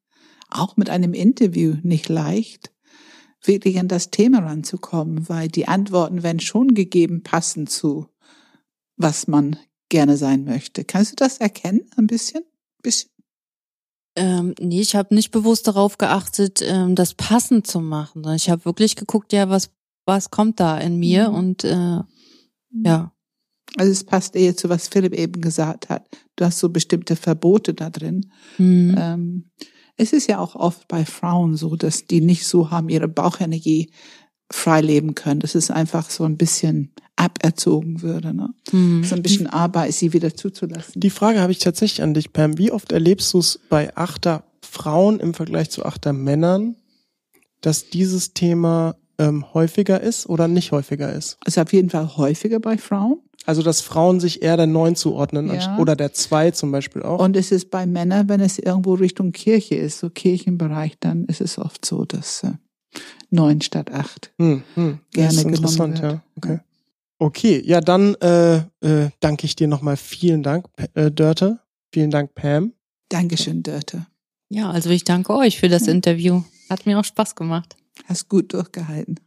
auch mit einem Interview nicht leicht, wirklich an das Thema ranzukommen, weil die Antworten werden schon gegeben, passend zu, was man gerne sein möchte. Kannst du das erkennen, ein bisschen? bisschen? Ähm, nee, ich habe nicht bewusst darauf geachtet, ähm, das passend zu machen. sondern Ich habe wirklich geguckt, ja, was was kommt da in mir Mhm. und äh, ja. Also es passt eher zu, was Philipp eben gesagt hat. Du hast so bestimmte Verbote da drin. Mhm. Ähm, es ist ja auch oft bei Frauen so, dass die nicht so haben, ihre Bauchenergie frei leben können. Das ist einfach so ein bisschen aberzogen würde. Ne? Mhm. So ein bisschen Arbeit, sie wieder zuzulassen. Die Frage habe ich tatsächlich an dich, Pam. Wie oft erlebst du es bei Achter Frauen im Vergleich zu Achter Männern, dass dieses Thema ähm, häufiger ist oder nicht häufiger ist? ist auf jeden Fall häufiger bei Frauen. Also dass Frauen sich eher der Neun zuordnen Ja. oder der Zwei zum Beispiel auch. Und es ist bei Männern, wenn es irgendwo Richtung Kirche ist, so Kirchenbereich, dann ist es oft so, dass äh, neun statt acht. Hm, hm. gerne das ist genommen interessant, wird. ja. Okay. Okay, ja, dann äh, äh, danke ich dir nochmal. Vielen Dank, P äh, Dörte. Vielen Dank, Pam. Dankeschön, Dörte. Ja, also ich danke euch für das Interview. Hat mir auch Spaß gemacht. Hast gut durchgehalten.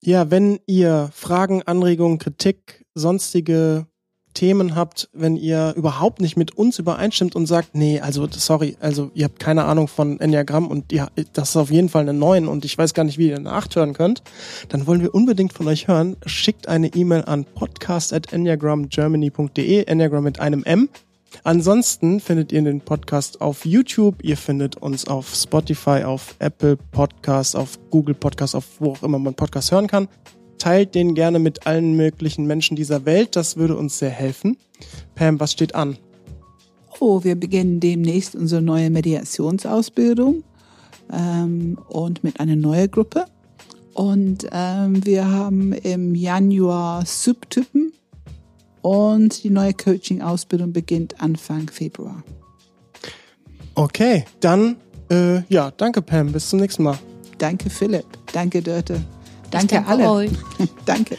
Ja, wenn ihr Fragen, Anregungen, Kritik, sonstige Themen habt, wenn ihr überhaupt nicht mit uns übereinstimmt und sagt, nee, also sorry, also ihr habt keine Ahnung von Enneagramm und ja, das ist auf jeden Fall eine 9 und ich weiß gar nicht, wie ihr eine 8 hören könnt, dann wollen wir unbedingt von euch hören. Schickt eine E-Mail an podcast@enneagramgermany.de, Enneagram mit einem M. Ansonsten findet ihr den Podcast auf YouTube, ihr findet uns auf Spotify, auf Apple Podcasts, auf Google Podcasts, auf wo auch immer man Podcasts hören kann. Teilt den gerne mit allen möglichen Menschen dieser Welt, das würde uns sehr helfen. Pam, was steht an? Oh, wir beginnen demnächst unsere neue Mediationsausbildung ähm, und mit einer neuen Gruppe. Und ähm, wir haben im Januar Subtypen und die neue Coaching-Ausbildung beginnt Anfang Februar. Okay, dann äh, ja, danke Pam, bis zum nächsten Mal. Danke Philipp, danke Dörte, danke, danke alle. euch. [LAUGHS] danke.